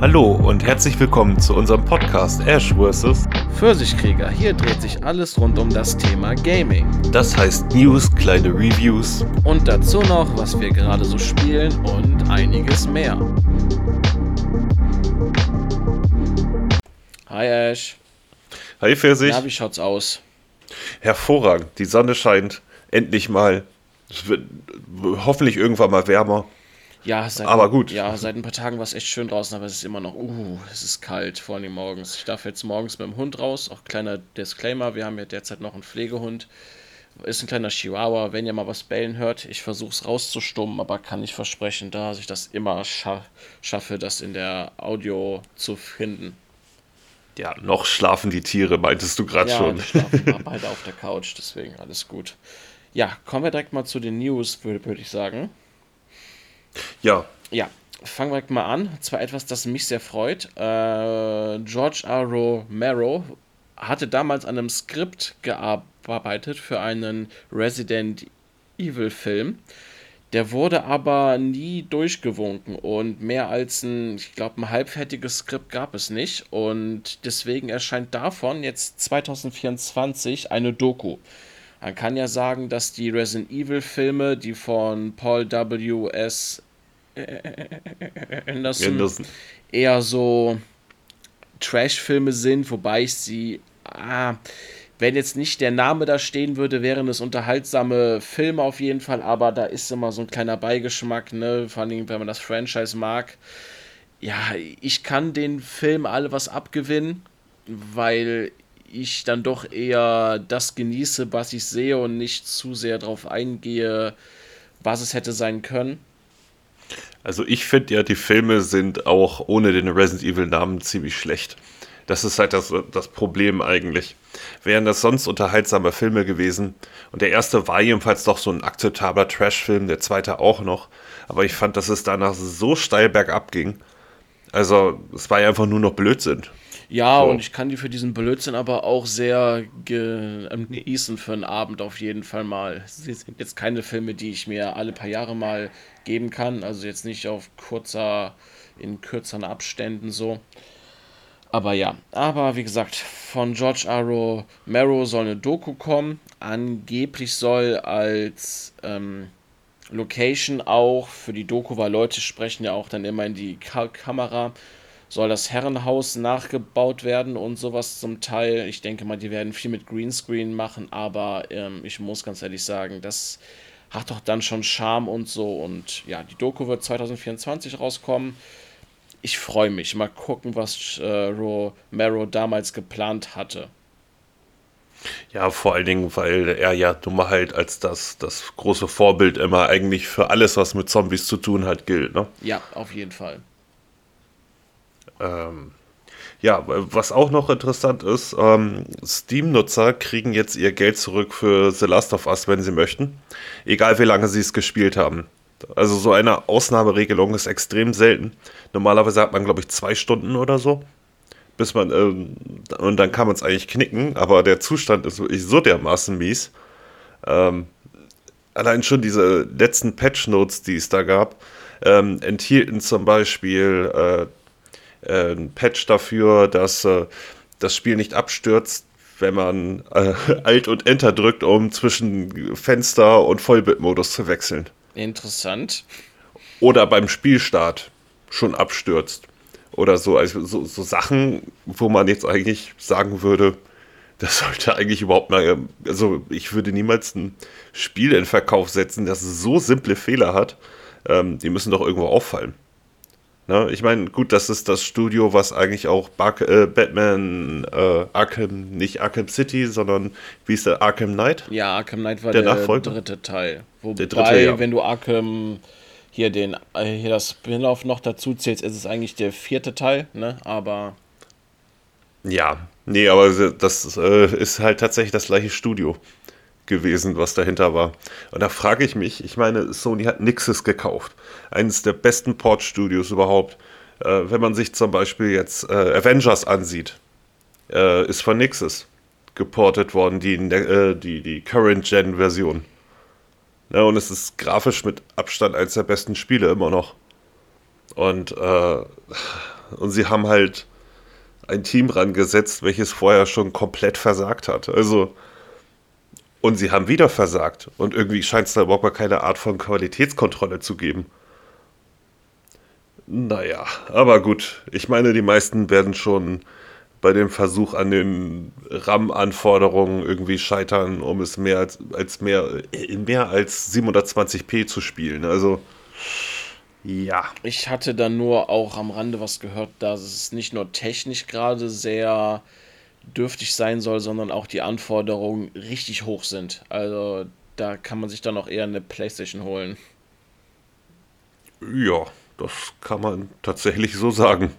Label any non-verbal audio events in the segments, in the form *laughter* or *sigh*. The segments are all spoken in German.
Hallo und herzlich willkommen zu unserem Podcast Ash vs. Pfirsichkrieger. Hier dreht sich alles rund um das Thema Gaming. Das heißt News, kleine Reviews Und dazu noch, was wir gerade so spielen und einiges mehr. Hi Ash. Hi Pfirsich. Na, wie schaut's aus? Hervorragend. Die Sonne scheint endlich mal. Es wird hoffentlich irgendwann mal wärmer. Ja, seit, Aber gut. Ja, seit ein paar Tagen war es echt schön draußen, aber es ist immer noch, uh, es ist kalt, vor allem morgens. Ich darf jetzt morgens mit dem Hund raus. Auch kleiner Disclaimer, wir haben ja derzeit noch einen Pflegehund. Ist ein kleiner Chihuahua. Wenn ihr mal was bellen hört, ich versuche es rauszustummen, aber kann nicht versprechen, da ich das immer scha schaffe, das in der Audio zu finden. Ja, noch schlafen die Tiere, meintest du gerade Ja, schon. die schlafen beide auf der Couch, deswegen alles gut. Ja, kommen wir direkt mal zu den News, würde würd ich sagen. Ja, Ja, fangen wir mal an. Zwar etwas, das mich sehr freut. Äh, George R. Romero hatte damals an einem Skript gearbeitet für einen Resident Evil Film. Der wurde aber nie durchgewunken und mehr als ein, ich glaube, ein halbfertiges Skript gab es nicht. Und deswegen erscheint davon jetzt 2024 eine Doku. Man kann ja sagen, dass die Resident Evil Filme, die von Paul W. Anderson, Anderson. eher so Trash-Filme sind, wobei ich sie, ah, wenn jetzt nicht der Name da stehen würde, wären es unterhaltsame Filme auf jeden Fall, aber da ist immer so ein kleiner Beigeschmack, ne, vor allem wenn man das Franchise mag. Ja, ich kann den Film alle was abgewinnen, weil ich dann doch eher das genieße, was ich sehe und nicht zu sehr darauf eingehe, was es hätte sein können. Also ich finde ja, die Filme sind auch ohne den Resident Evil Namen ziemlich schlecht. Das ist halt das, das Problem eigentlich. Wären das sonst unterhaltsame Filme gewesen. Und der erste war jedenfalls doch so ein akzeptabler Trash-Film, der zweite auch noch. Aber ich fand, dass es danach so steil bergab ging. Also es war ja einfach nur noch Blödsinn. Ja, So. und ich kann die für diesen Blödsinn aber auch sehr ähm, genießen für einen Abend auf jeden Fall mal. Es sind jetzt keine Filme, die ich mir alle paar Jahre mal geben kann, also jetzt nicht auf kurzer, in kürzeren Abständen so. Aber ja, aber wie gesagt, von George R. Romero soll eine Doku kommen. Angeblich soll als ähm, Location auch für die Doku, weil Leute sprechen ja auch dann immer in die Ka Kamera, soll das Herrenhaus nachgebaut werden und sowas zum Teil. Ich denke mal, die werden viel mit Greenscreen machen, aber ähm, ich muss ganz ehrlich sagen, das hat doch dann schon Charme und so. Und ja, die Doku wird 2024 rauskommen. Ich freue mich. Mal gucken, was äh, Romero damals geplant hatte. Ja, vor allen Dingen, weil er ja nun mal halt als das, das große Vorbild immer eigentlich für alles, was mit Zombies zu tun hat, gilt. Ne? Ja, auf jeden Fall. Ähm, ja, was auch noch interessant ist, ähm, Steam-Nutzer kriegen jetzt ihr Geld zurück für The Last of Us, wenn sie möchten. Egal wie lange sie es gespielt haben. Also so eine Ausnahmeregelung ist extrem selten. Normalerweise hat man, glaube ich, zwei Stunden oder so. Bis man, ähm, und dann kann man es eigentlich knicken, aber der Zustand ist wirklich so dermaßen mies. Ähm, allein schon diese letzten Patch-Notes, die es da gab, ähm, enthielten zum Beispiel äh, äh, ein Patch dafür, dass äh, das Spiel nicht abstürzt, wenn man äh, *laughs* Alt und Enter drückt, um zwischen Fenster und Vollbildmodus zu wechseln. Interessant. Oder beim Spielstart schon abstürzt. Oder so, also so, so Sachen, wo man jetzt eigentlich sagen würde, das *laughs* sollte eigentlich überhaupt mal, also ich würde niemals ein Spiel in Verkauf setzen, das so simple Fehler hat. Ähm, die müssen doch irgendwo auffallen. Ne? Ich meine, gut, das ist das Studio, was eigentlich auch Bug, äh, Batman äh, Arkham, nicht Arkham City, sondern wie ist der Arkham Knight? Ja, Arkham Knight war Der der, dritte Teil. Wobei, Der dritte, ja. wenn du Arkham hier den äh, hier das Spin-off noch dazu zählst, ist es eigentlich der vierte Teil, ne? Aber Ja, nee, aber das äh, ist halt tatsächlich das gleiche Studio gewesen, was dahinter war. Und da frage ich mich, ich meine, Sony hat Nixes gekauft. Eines der besten Port-Studios überhaupt. Äh, wenn man sich zum Beispiel jetzt äh, Avengers ansieht, äh, ist von Nixes geportet worden, die, äh, die, die Current-Gen-Version. Ja, und es ist grafisch mit Abstand eines der besten Spiele immer noch. Und äh, und sie haben halt ein Team rangesetzt, welches vorher schon komplett versagt hat. Also, und sie haben wieder versagt. Und irgendwie scheint es da überhaupt keine Art von Qualitätskontrolle zu geben. Naja, aber gut. Ich meine, die meisten werden schon bei dem Versuch an den RAM-Anforderungen irgendwie scheitern, um es mehr als, als mehr, mehr als 720p zu spielen. Also ja. Ich hatte dann nur auch am Rande was gehört, dass es nicht nur technisch gerade sehr dürftig sein soll, sondern auch die Anforderungen richtig hoch sind. Also da kann man sich dann auch eher eine Playstation holen. Ja, das kann man tatsächlich so sagen.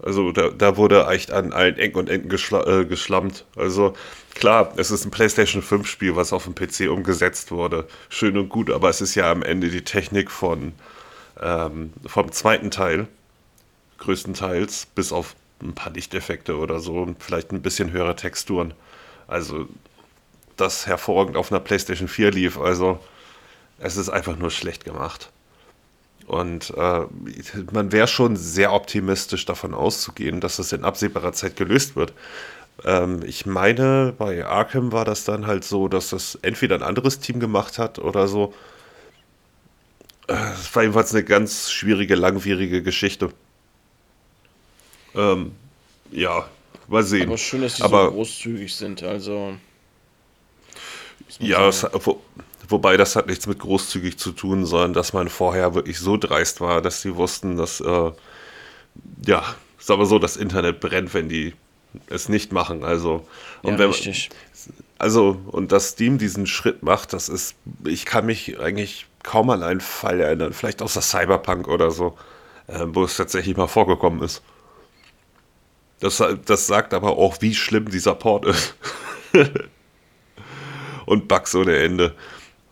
Also da, da wurde echt an allen Ecken und Enden geschla äh, geschlammt. Also klar, es ist ein PlayStation 5 Spiel, was auf dem PC umgesetzt wurde. Schön und gut, aber es ist ja am Ende die Technik von ähm, vom zweiten Teil, größtenteils, bis auf ein paar Lichteffekte oder so und vielleicht ein bisschen höhere Texturen. Also das hervorragend auf einer PlayStation 4 lief. Also es ist einfach nur schlecht gemacht. Und äh, man wäre schon sehr optimistisch davon auszugehen, dass es in absehbarer Zeit gelöst wird. Ähm, ich meine, bei Arkham war das dann halt so, dass das entweder ein anderes Team gemacht hat oder so. Äh, es war jedenfalls eine ganz schwierige, langwierige Geschichte. Ähm, ja, mal sehen. Aber schön, dass die Aber, so großzügig sind, also. Ja, es, wo, Wobei das hat nichts mit großzügig zu tun, sondern dass man vorher wirklich so dreist war, dass sie wussten, dass, äh, ja, ist aber so, das Internet brennt, wenn die es nicht machen. Also, und ja, wenn, richtig. Also, und dass Steam diesen Schritt macht, das ist, ich kann mich eigentlich kaum an einen Fall erinnern, vielleicht außer Cyberpunk oder so, äh, wo es tatsächlich mal vorgekommen ist. Das, das sagt aber auch, wie schlimm dieser Port ist. *laughs* und Bugs ohne Ende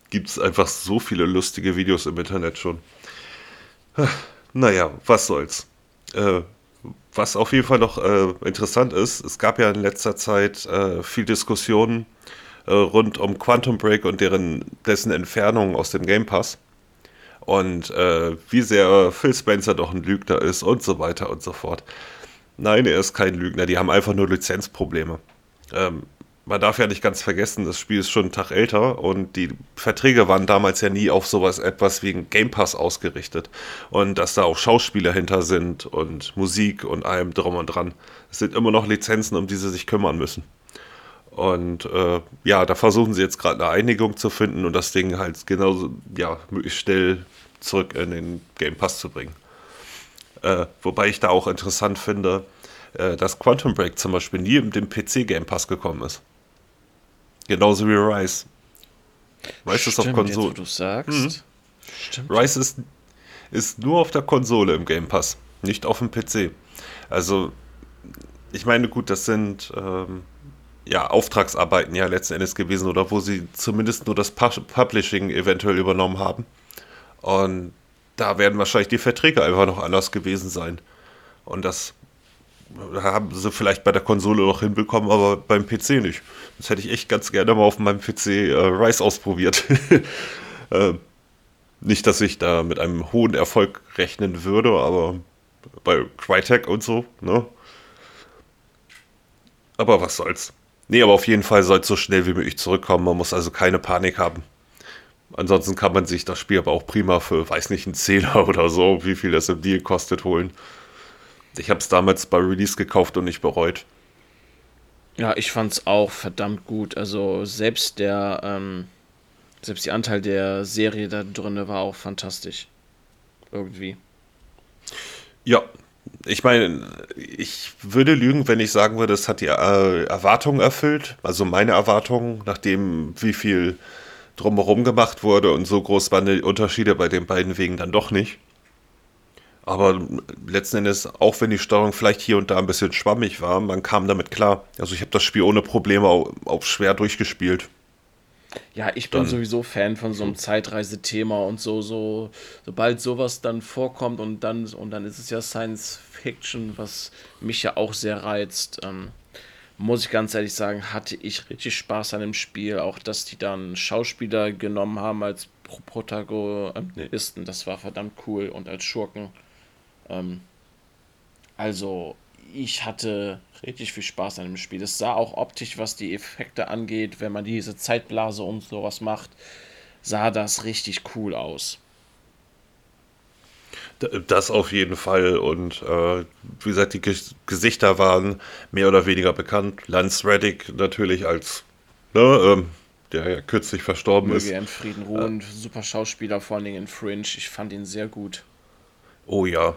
gibt es einfach so viele lustige Videos im Internet schon. *sighs* Naja, was soll's. Äh, was auf jeden Fall noch äh, interessant ist, es gab ja in letzter Zeit äh, viel Diskussionen äh, rund um Quantum Break und deren, dessen Entfernung aus dem Game Pass. Und äh, wie sehr Phil Spencer doch ein Lügner ist und so weiter und so fort. Nein, er ist kein Lügner, die haben einfach nur Lizenzprobleme. Ähm, man darf ja nicht ganz vergessen, das Spiel ist schon einen Tag älter und die Verträge waren damals ja nie auf sowas etwas wie ein Game Pass ausgerichtet. Und dass da auch Schauspieler hinter sind und Musik und allem drum und dran. Es sind immer noch Lizenzen, um die sie sich kümmern müssen. Und äh, ja, da versuchen sie jetzt gerade eine Einigung zu finden und das Ding halt genauso, ja, möglichst schnell zurück in den Game Pass zu bringen. Äh, wobei ich da auch interessant finde, äh, dass Quantum Break zum Beispiel nie in den PC Game Pass gekommen ist. Genauso wie Rise. Rise ist auf Konsole. du sagst. Mhm. Stimmt. Rise ist, ist nur auf der Konsole im Game Pass, nicht auf dem PC. Also, ich meine, gut, das sind ähm, ja Auftragsarbeiten ja letzten Endes gewesen oder wo sie zumindest nur das Publishing eventuell übernommen haben. Und da werden wahrscheinlich die Verträge einfach noch anders gewesen sein. Und das haben sie vielleicht bei der Konsole noch hinbekommen, aber beim PC nicht. Das hätte ich echt ganz gerne mal auf meinem PC äh, Rise ausprobiert. *laughs* äh, nicht, dass ich da mit einem hohen Erfolg rechnen würde, aber bei Crytek und so, ne? Aber was soll's. Nee, aber auf jeden Fall soll es so schnell wie möglich zurückkommen. Man muss also keine Panik haben. Ansonsten kann man sich das Spiel aber auch prima für, weiß nicht, einen Zehner *laughs* oder so, wie viel das im Deal kostet, holen. Ich habe es damals bei Release gekauft und nicht bereut. Ja, ich fand es auch verdammt gut. Also selbst der, ähm, selbst die Anteil der Serie da drin war auch fantastisch. Irgendwie. Ja, ich meine, ich würde lügen, wenn ich sagen würde, es hat die äh, Erwartungen erfüllt. Also meine Erwartungen, nachdem wie viel drumherum gemacht wurde und so groß waren die Unterschiede bei den beiden Wegen dann doch nicht. Aber letzten Endes, auch wenn die Steuerung vielleicht hier und da ein bisschen schwammig war, man kam damit klar. Also ich habe das Spiel ohne Probleme auch, auch schwer durchgespielt. Ja, ich bin dann, sowieso Fan von so einem Zeitreisethema und so, so, sobald sowas dann vorkommt und dann, und dann ist es ja Science Fiction, was mich ja auch sehr reizt. Ähm, muss ich ganz ehrlich sagen, hatte ich richtig Spaß an dem Spiel. Auch, dass die dann Schauspieler genommen haben als Protagonisten, das war verdammt cool und als Schurken. Ähm, Also, ich hatte richtig viel Spaß an dem Spiel. Es sah auch optisch, was die Effekte angeht, wenn man diese Zeitblase und sowas macht, sah das richtig cool aus. Das auf jeden Fall. Und äh, wie gesagt, die Gesichter waren mehr oder weniger bekannt. Lance Reddick natürlich als, ne, ähm, der ja kürzlich verstorben Möge ist. in Frieden ruhen. Äh, Super Schauspieler, vor allen Dingen in Fringe. Ich fand ihn sehr gut. Oh ja.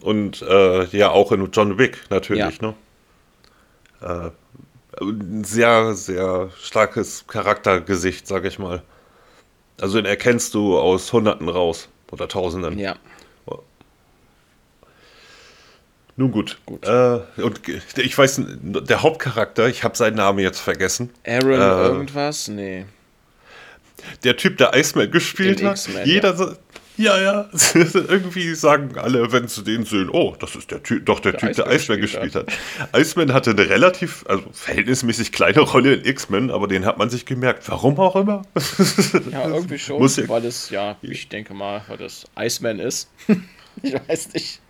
Und äh, ja, auch in John Wick natürlich, ja. ne? Äh, ein sehr, sehr starkes Charaktergesicht, sag ich mal. Also den erkennst du aus Hunderten raus oder Tausenden. Ja. Nun gut. gut. Äh, und ich weiß, der Hauptcharakter, ich habe seinen Namen jetzt vergessen. Aaron äh, irgendwas? Nee. Der Typ, der Iceman gespielt den hat. Jeder, ja. Ja, ja. *laughs* Irgendwie sagen alle, wenn sie den sehen, oh, das ist der Typ, doch der, der Typ, Iceman der Iceman gespielt hat. hat. Iceman hatte eine relativ, also verhältnismäßig kleine Rolle in X-Men, aber den hat man sich gemerkt. Warum auch immer. *laughs* Ja, irgendwie schon, Muss ja, weil es, ja, ich denke mal, weil das Iceman ist. *laughs* ich weiß nicht.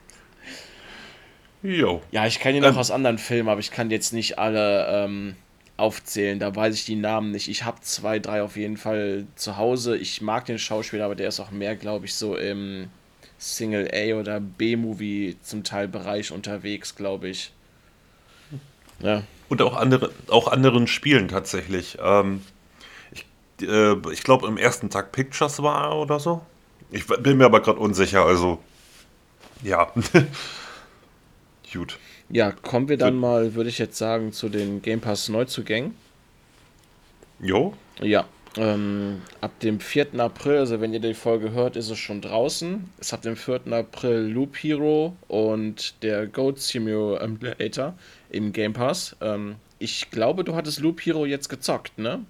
Jo. Ja, ich kenne ihn noch ähm, aus anderen Filmen, aber ich kann jetzt nicht alle ähm, aufzählen. Da weiß ich die Namen nicht. Ich habe zwei, drei auf jeden Fall zu Hause. Ich mag den Schauspieler, aber der ist auch mehr, glaube ich, so im Single A oder B-Movie zum Teil Bereich unterwegs, glaube ich. Ja. Und auch andere, auch anderen Spielen tatsächlich. Ähm, ich äh, ich glaube, im ersten Tag Pictures war er oder so. Ich bin mir aber gerade unsicher, also ja. *laughs* Gut. Ja, kommen wir dann mal, würde ich jetzt sagen, zu den Game Pass Neuzugängen. Jo. Ja. Ähm, ab dem 4. April, also wenn ihr die Folge hört, ist es schon draußen. Es ab dem 4. April Loop Hero und der Goat Simulator im Game Pass. Ähm, ich glaube, du hattest Loop Hero jetzt gezockt, ne?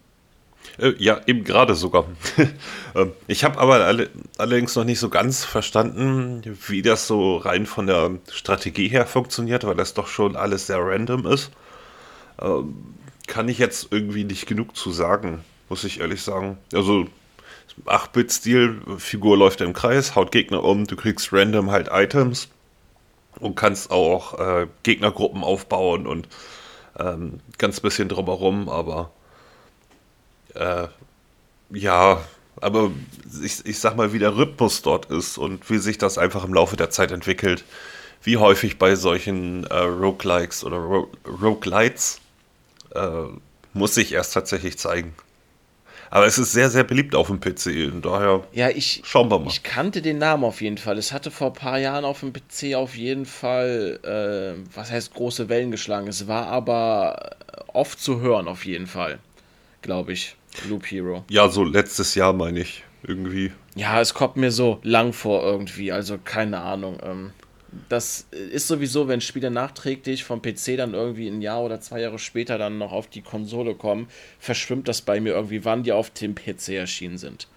Äh, ja, eben gerade sogar. *laughs* Ähm, ich habe aber alle, allerdings noch nicht so ganz verstanden, wie das so rein von der Strategie her funktioniert, weil das doch schon alles sehr random ist. Ähm, kann ich jetzt irgendwie nicht genug zu sagen, muss ich ehrlich sagen. Also 8-Bit-Stil, Figur läuft im Kreis, haut Gegner um, du kriegst random halt Items und kannst auch äh, Gegnergruppen aufbauen und ähm, ganz bisschen drumherum, aber äh, ja, aber ich, ich sag mal, wie der Rhythmus dort ist und wie sich das einfach im Laufe der Zeit entwickelt. Wie häufig bei solchen äh, Roguelikes oder Ro Roguelites äh, muss sich erst tatsächlich zeigen. Aber es ist sehr, sehr beliebt auf dem PC. Und daher ja, ich, schauen wir mal. Ich kannte den Namen auf jeden Fall. Es hatte vor ein paar Jahren auf dem PC auf jeden Fall, äh, was heißt große Wellen geschlagen. Es war aber oft zu hören auf jeden Fall, glaube ich. Loop Hero. Ja, so letztes Jahr meine ich irgendwie. Ja, es kommt mir so lang vor irgendwie, also keine Ahnung. Ähm, das ist sowieso, wenn Spiele nachträglich vom PC dann irgendwie ein Jahr oder zwei Jahre später dann noch auf die Konsole kommen, verschwimmt das bei mir irgendwie, wann die auf dem PC erschienen sind.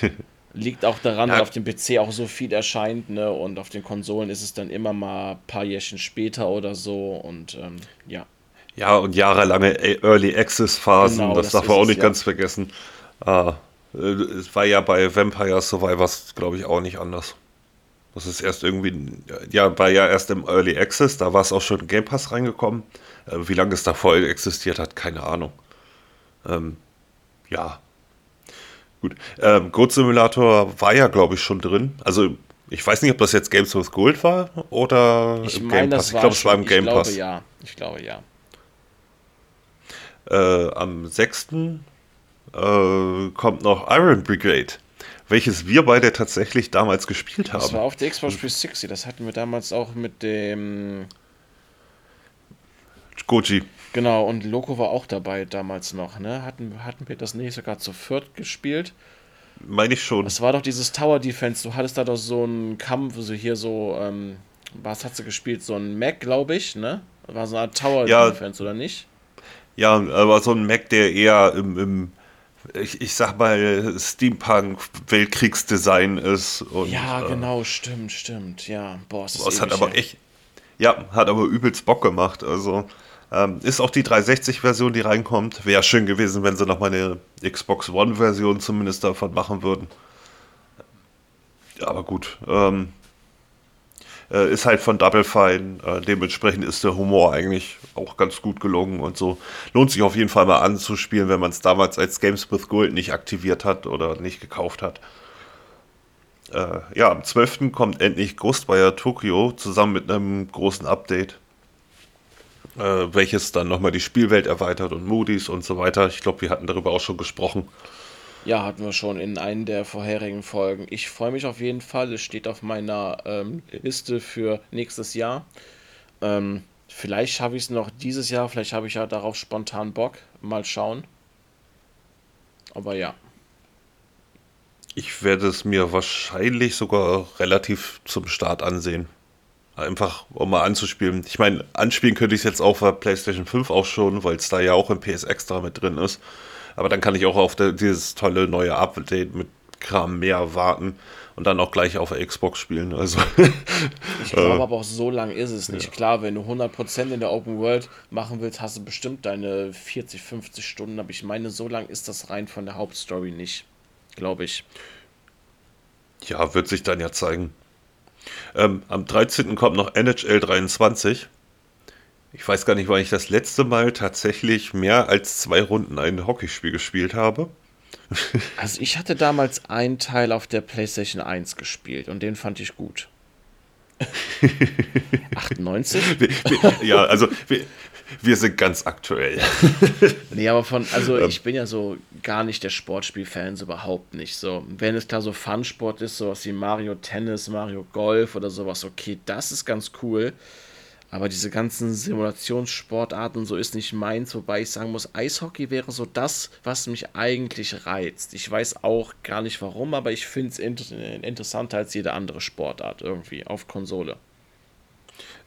*laughs* Liegt auch daran, ja. weil auf dem PC auch so viel erscheint, ne? Und auf den Konsolen ist es dann immer mal ein paar Jährchen später oder so und ähm, ja. Ja, und jahrelange Early Access Phasen, genau, das, das darf man auch nicht ja. ganz vergessen. Ah, äh, es war ja bei Vampire Survivors, glaube ich, auch nicht anders. Das ist erst irgendwie, ja, war ja erst im Early Access, da war es auch schon Game Pass reingekommen. Äh, wie lange es davor existiert hat, keine Ahnung. Ähm, ja. Gut. Ähm, Goat Simulator war ja, glaube ich, schon drin. Also, ich weiß nicht, ob das jetzt Games with Gold war oder ich im mein, Game Pass. Ich glaube, es war im Game ich Pass. Glaube, ja. Ich glaube, ja. Äh, am 6. Äh, kommt noch Iron Brigade, welches wir beide tatsächlich damals gespielt haben. Das war auf der Xbox 360, das hatten wir damals auch mit dem Goji. Genau, und Loco war auch dabei damals noch, ne? Hatten, hatten wir das nicht sogar zu viert gespielt? Meine ich schon. Das war doch dieses Tower Defense. Du hattest da doch so einen Kampf, so hier so, ähm, was hat sie gespielt? So ein Mac, glaube ich, ne? War so eine Art Tower ja, Defense, oder nicht? Ja, aber so ein Mac, der eher im, im ich, ich sag mal, Steampunk-Weltkriegsdesign ist. Und, ja, äh, genau, stimmt, stimmt. Ja, boah, das, das hat aber echt, ja, hat aber übelst Bock gemacht. Also ähm, ist auch die 360-Version, die reinkommt. Wäre schön gewesen, wenn sie noch mal eine Xbox One-Version zumindest davon machen würden. Aber gut. Ähm, Äh, ist halt von Double Fine. Äh, dementsprechend ist der Humor eigentlich auch ganz gut gelungen und so. Lohnt sich auf jeden Fall mal anzuspielen, wenn man es damals als Games with Gold nicht aktiviert hat oder nicht gekauft hat. Äh, ja, am 12. kommt endlich Ghostwire Tokyo zusammen mit einem großen Update. Äh, welches dann nochmal die Spielwelt erweitert und Moody's und so weiter. Ich glaube, wir hatten darüber auch schon gesprochen. Ja, hatten wir schon in einer der vorherigen Folgen. Ich freue mich auf jeden Fall. Es steht auf meiner ähm, Liste für nächstes Jahr. Ähm, vielleicht schaffe ich es noch dieses Jahr. Vielleicht habe ich ja darauf spontan Bock. Mal schauen. Aber ja. Ich werde es mir wahrscheinlich sogar relativ zum Start ansehen. Einfach, um mal anzuspielen. Ich meine, anspielen könnte ich es jetzt auch bei PlayStation 5 auch schon, weil es da ja auch im PS Extra mit drin ist. Aber dann kann ich auch auf der, dieses tolle neue Update mit Kram mehr warten und dann auch gleich auf der Xbox spielen. Also, *laughs* ich glaube aber auch so lang ist es nicht. Ja. Klar, wenn du 100% in der Open World machen willst, hast du bestimmt deine 40, 50 Stunden. Aber ich meine, so lang ist das rein von der Hauptstory nicht. Glaube ich. Ja, wird sich dann ja zeigen. Ähm, am 13. kommt noch NHL 23. Ich weiß gar nicht, wann ich das letzte Mal tatsächlich mehr als zwei Runden ein Hockeyspiel gespielt habe. *laughs* Also ich hatte damals einen Teil auf der PlayStation 1 gespielt und den fand ich gut. *laughs* 98? ja, also wir, wir, sind ganz aktuell. *laughs* nee, aber von, also ich bin ja so gar nicht der Sportspiel-Fan, so überhaupt nicht. So, wenn es da so Fun-Sport ist, sowas wie Mario Tennis, Mario Golf oder sowas, okay, das ist ganz cool. Aber diese ganzen Simulationssportarten so ist nicht meins, wobei ich sagen muss, Eishockey wäre so das, was mich eigentlich reizt. Ich weiß auch gar nicht warum, aber ich finde es inter interessanter als jede andere Sportart irgendwie auf Konsole.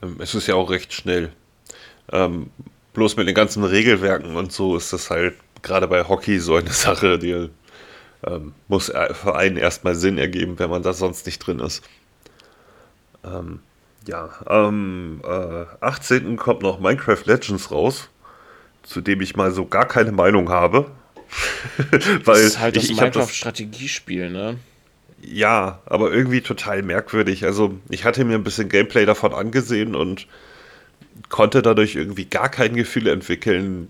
Ähm, es ist ja auch recht schnell. Ähm, bloß mit den ganzen Regelwerken und so ist das halt gerade bei Hockey so eine *laughs* Sache, die ähm, muss für einen erstmal Sinn ergeben, wenn man da sonst nicht drin ist. Ähm, ja, am äh, 18. kommt noch Minecraft Legends raus, zu dem ich mal so gar keine Meinung habe. *laughs* Weil das ist halt das Minecraft-Strategiespiel, ne? Ja, aber irgendwie total merkwürdig. Also, ich hatte mir ein bisschen Gameplay davon angesehen und konnte dadurch irgendwie gar kein Gefühl entwickeln,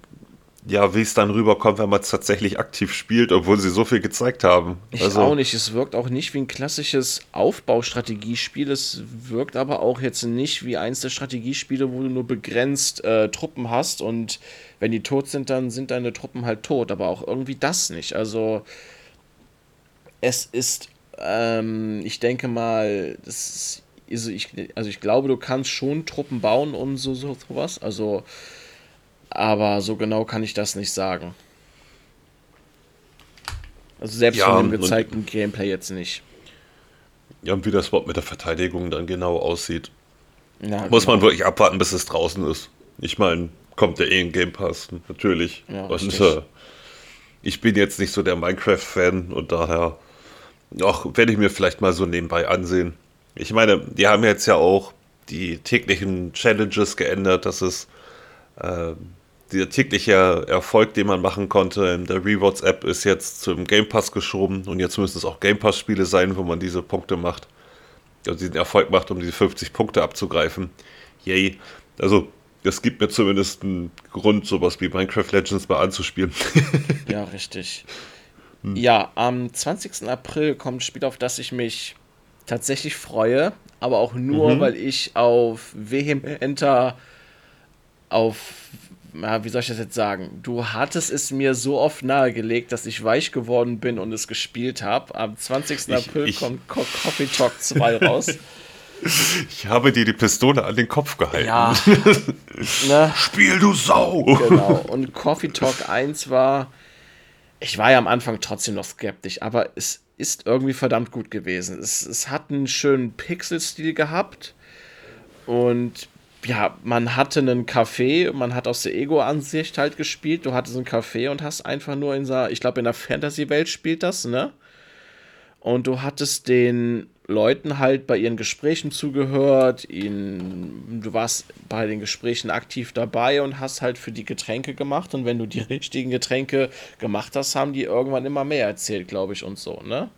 ja, wie es dann rüberkommt, wenn man es tatsächlich aktiv spielt, obwohl sie so viel gezeigt haben. Ich also, auch nicht. Es wirkt auch nicht wie ein klassisches Aufbaustrategiespiel. Es wirkt aber auch jetzt nicht wie eins der Strategiespiele, wo du nur begrenzt äh, Truppen hast und wenn die tot sind, dann sind deine Truppen halt tot. Aber auch irgendwie das nicht. Also es ist, ähm, ich denke mal, das ist, also ich, also ich glaube, du kannst schon Truppen bauen und so, so sowas. Also aber so genau kann ich das nicht sagen. Also selbst ja, von dem gezeigten Gameplay jetzt nicht. Ja, und wie das Wort mit der Verteidigung dann genau aussieht. Ja, Muss genau. man wirklich abwarten, bis es draußen ist. Ich meine, kommt der eh in Game Pass, natürlich. Ja, und äh, ich bin jetzt nicht so der Minecraft-Fan und daher auch werde ich mir vielleicht mal so nebenbei ansehen. Ich meine, die haben jetzt ja auch die täglichen Challenges geändert, dass es äh, der tägliche Erfolg, den man machen konnte in der Rewards-App, ist jetzt zum Game Pass geschoben und jetzt müssen es auch Game Pass-Spiele sein, wo man diese Punkte macht, also diesen Erfolg macht, um diese 50 Punkte abzugreifen. Yay. Also, das gibt mir zumindest einen Grund, sowas wie Minecraft Legends mal anzuspielen. *laughs* ja, richtig. Hm. Ja, am 20. April kommt ein Spiel, auf das ich mich tatsächlich freue, aber auch nur, mhm. weil ich auf vehementer auf ja, wie soll ich das jetzt sagen? Du hattest es mir so oft nahegelegt, dass ich weich geworden bin und es gespielt habe. Am 20. Ich, April ich, kommt Co Coffee Talk 2 *laughs* raus. Ich habe dir die Pistole an den Kopf gehalten. Ja. *laughs* ne? Spiel, du Sau! Genau. Und Coffee Talk 1 war. Ich war ja am Anfang trotzdem noch skeptisch, aber es ist irgendwie verdammt gut gewesen. Es, es hat einen schönen Pixel-Stil gehabt. Und ja, man hatte einen Café, man hat aus der Ego-Ansicht halt gespielt. Du hattest ein Café und hast einfach nur in der, ich glaube, in der Fantasy-Welt spielt das, ne? Und du hattest den Leuten halt bei ihren Gesprächen zugehört, ihnen, du warst bei den Gesprächen aktiv dabei und hast halt für die Getränke gemacht. Und wenn du die *laughs* richtigen Getränke gemacht hast, haben die irgendwann immer mehr erzählt, glaube ich, und so, ne?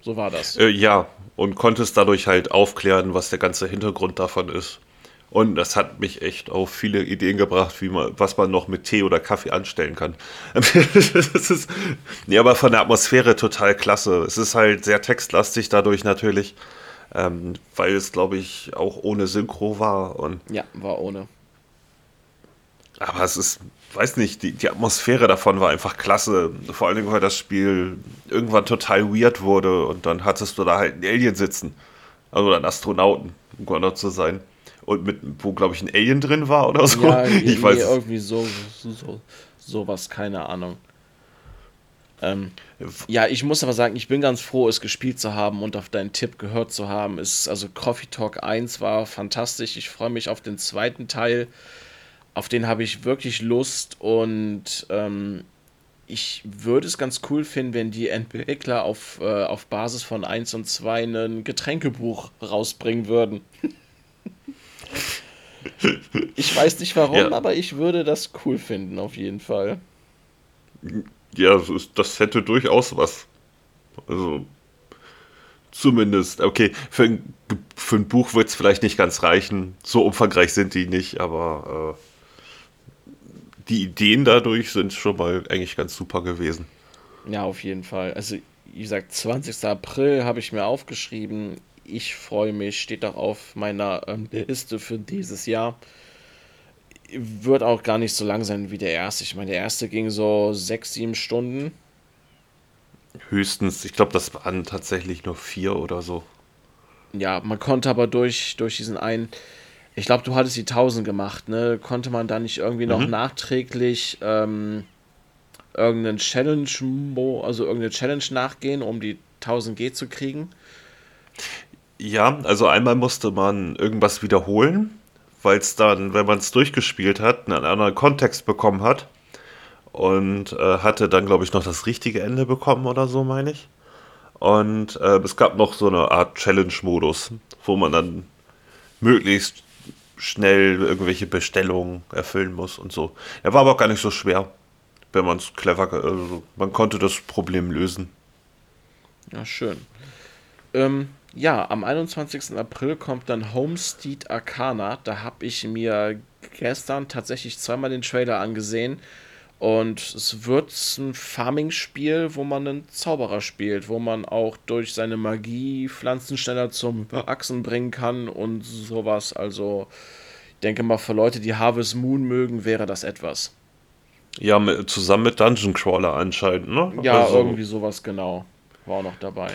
So war das. Äh, ja, und konntest dadurch halt aufklären, was der ganze Hintergrund davon ist. Und das hat mich echt auf viele Ideen gebracht, wie man, was man noch mit Tee oder Kaffee anstellen kann. *laughs* das ist, nee, aber von der Atmosphäre total klasse. Es ist halt sehr textlastig dadurch natürlich, ähm, weil es, glaube ich, auch ohne Synchro war. Und ja, war ohne. Aber es ist, weiß nicht, die, die Atmosphäre davon war einfach klasse. Vor allen Dingen, weil das Spiel irgendwann total weird wurde und dann hattest du da halt einen Alien sitzen. Also einen Astronauten, um genau zu sein und mit, wo glaube ich ein Alien drin war oder so. Ja, *laughs* ich nee, weiß irgendwie so, so, sowas, keine Ahnung. Ähm, ja, ich muss aber sagen, ich bin ganz froh, es gespielt zu haben und auf deinen Tipp gehört zu haben. Es, also Coffee Talk 1 war fantastisch. Ich freue mich auf den zweiten Teil. Auf den habe ich wirklich Lust und ähm, ich würde es ganz cool finden, wenn die Entwickler auf, äh, auf Basis von 1 und 2 ein Getränkebuch rausbringen würden. *laughs* Ich weiß nicht warum, ja. aber ich würde das cool finden, auf jeden Fall. Ja, das hätte durchaus was. Also, zumindest, okay, für ein, für ein Buch wird es vielleicht nicht ganz reichen. So umfangreich sind die nicht, aber äh, die Ideen dadurch sind schon mal eigentlich ganz super gewesen. Ja, auf jeden Fall. Also, wie gesagt, 20. April habe ich mir aufgeschrieben ich freue mich, steht auch auf meiner ähm, Liste für dieses Jahr. Wird auch gar nicht so lang sein wie der erste. Ich meine, der erste ging so sechs, sieben Stunden. Höchstens, ich glaube, das waren tatsächlich nur vier oder so. Ja, man konnte aber durch, durch diesen einen, ich glaube, du hattest die 1000 gemacht, ne? Konnte man da nicht irgendwie noch mhm. nachträglich ähm, irgendeinen Challenge, also irgendeine Challenge nachgehen, um die 1000 G zu kriegen? Ja, also einmal musste man irgendwas wiederholen, weil es dann, wenn man es durchgespielt hat, einen anderen Kontext bekommen hat. Und äh, hatte dann, glaube ich, noch das richtige Ende bekommen oder so, meine ich. Und äh, es gab noch so eine Art Challenge-Modus, wo man dann möglichst schnell irgendwelche Bestellungen erfüllen muss und so. Er war aber auch gar nicht so schwer, wenn man es clever, also man konnte das Problem lösen. Ja, schön. Ähm, ja, am 21. April kommt dann Homestead Arcana. Da habe ich mir gestern tatsächlich zweimal den Trailer angesehen. Und es wird ein Farming-Spiel, wo man einen Zauberer spielt, wo man auch durch seine Magie Pflanzen schneller zum Wachsen bringen kann und sowas. Also, ich denke mal, für Leute, die Harvest Moon mögen, wäre das etwas. Ja, mit, zusammen mit Dungeon Crawler anscheinend, ne? Ja, also, irgendwie sowas, genau war auch noch dabei.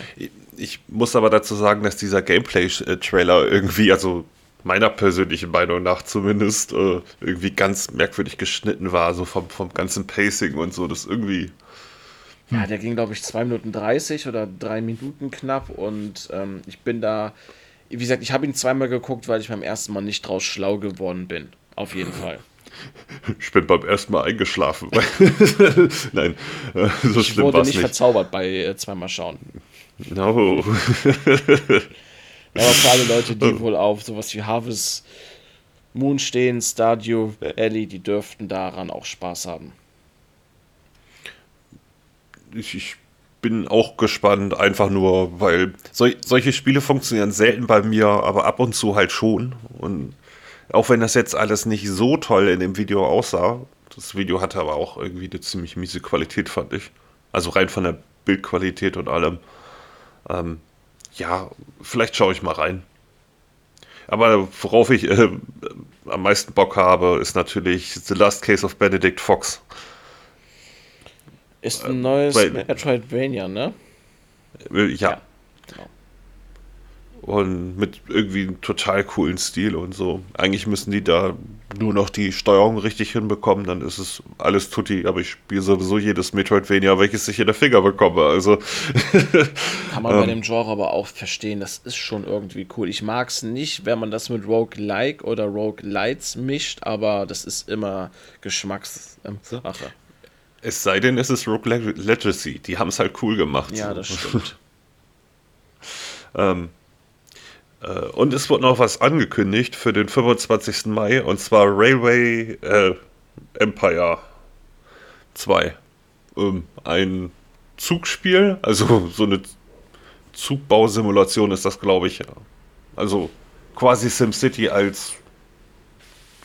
Ich muss aber dazu sagen, dass dieser Gameplay-Trailer irgendwie, also meiner persönlichen Meinung nach zumindest, äh, irgendwie ganz merkwürdig geschnitten war, so vom, vom ganzen Pacing und so, das irgendwie. Ja, der ging, glaube ich, 2 Minuten 30 oder 3 Minuten knapp und ähm, ich bin da, wie gesagt, ich habe ihn zweimal geguckt, weil ich beim ersten Mal nicht draus schlau geworden bin. Auf jeden Fall. *laughs* Ich bin beim ersten Mal eingeschlafen. *laughs* Nein, äh, so ich schlimm war es nicht. Ich wurde nicht verzaubert bei äh, zweimal schauen. No. *laughs* Aber für alle Leute, die wohl auf sowas wie Harvest Moon stehen, Stadio Valley, die dürften daran auch Spaß haben. Ich, ich bin auch gespannt, einfach nur, weil sol solche Spiele funktionieren selten bei mir, aber ab und zu halt schon. Und auch wenn das jetzt alles nicht so toll in dem Video aussah. Das Video hatte aber auch irgendwie eine ziemlich miese Qualität, fand ich. Also rein von der Bildqualität und allem. Ähm, ja, vielleicht schaue ich mal rein. Aber worauf ich äh, am meisten Bock habe, ist natürlich The Last Case of Benedict Fox. Ist ein neues äh, Metroidvania, ne? Äh, ja. ja genau und mit irgendwie einem total coolen Stil und so. Eigentlich müssen die da nur noch die Steuerung richtig hinbekommen, dann ist es alles tutti, aber ich spiele sowieso jedes Metroidvania, welches ich in der Finger bekomme, also. *laughs* Kann man bei ähm. dem Genre aber auch verstehen, das ist schon irgendwie cool. Ich mag es nicht, wenn man das mit Rogue-like oder Rogue-lights mischt, aber das ist immer Geschmackssache. Es sei denn, es ist Rogue Legacy, die haben es halt cool gemacht. Ja, das stimmt. *laughs* ähm, äh, und es wurde noch was angekündigt für den 25. Mai, und zwar Railway äh, Empire 2. Ähm, ein Zugspiel, also so eine Zugbausimulation ist das, glaube ich. Also quasi SimCity als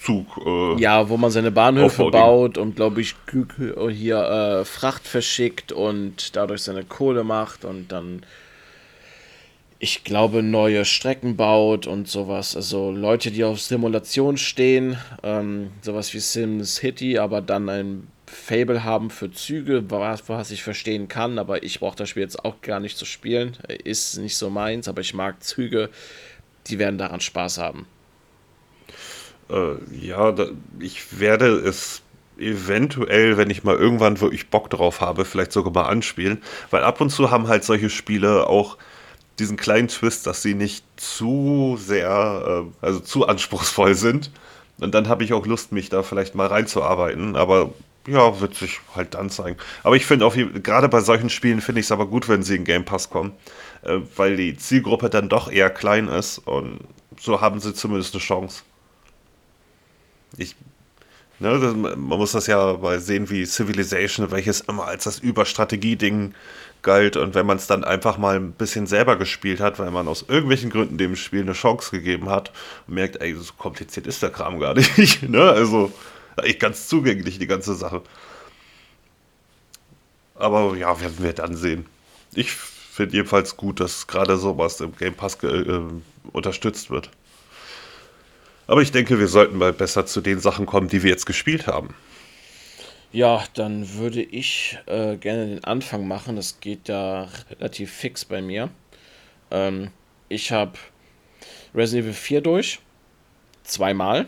Zug. Äh, ja, wo man seine Bahnhöfe baut und, glaube ich, hier äh, Fracht verschickt und dadurch seine Kohle macht und dann ich glaube, neue Strecken baut und sowas. Also Leute, die auf Simulation stehen, ähm, sowas wie SimCity, aber dann ein Fable haben für Züge, was, was ich verstehen kann, aber ich brauche das Spiel jetzt auch gar nicht zu spielen. Ist nicht so meins, aber ich mag Züge, die werden daran Spaß haben. Äh, ja, da, ich werde es eventuell, wenn ich mal irgendwann wirklich Bock drauf habe, vielleicht sogar mal anspielen, weil ab und zu haben halt solche Spiele auch diesen kleinen Twist, dass sie nicht zu sehr, äh, also zu anspruchsvoll sind. Und dann habe ich auch Lust, mich da vielleicht mal reinzuarbeiten. Aber ja, wird sich halt dann zeigen. Aber ich finde auch, gerade bei solchen Spielen finde ich es aber gut, wenn sie in Game Pass kommen, äh, weil die Zielgruppe dann doch eher klein ist und so haben sie zumindest eine Chance. Ich, ne, das, man muss das ja mal sehen wie Civilization, welches immer als das Überstrategie-Ding galt und wenn man es dann einfach mal ein bisschen selber gespielt hat, weil man aus irgendwelchen Gründen dem Spiel eine Chance gegeben hat merkt, ey, so kompliziert ist der Kram gar nicht, *laughs* ne? Also eigentlich ganz zugänglich, die ganze Sache. Aber ja, werden wir dann sehen. Ich finde jedenfalls gut, dass gerade sowas im Game Pass äh, unterstützt wird. Aber ich denke, wir sollten mal besser zu den Sachen kommen, die wir jetzt gespielt haben. Ja, dann würde ich äh, gerne den Anfang machen. Das geht ja relativ fix bei mir. Ähm, ich habe Resident Evil 4 durch. Zweimal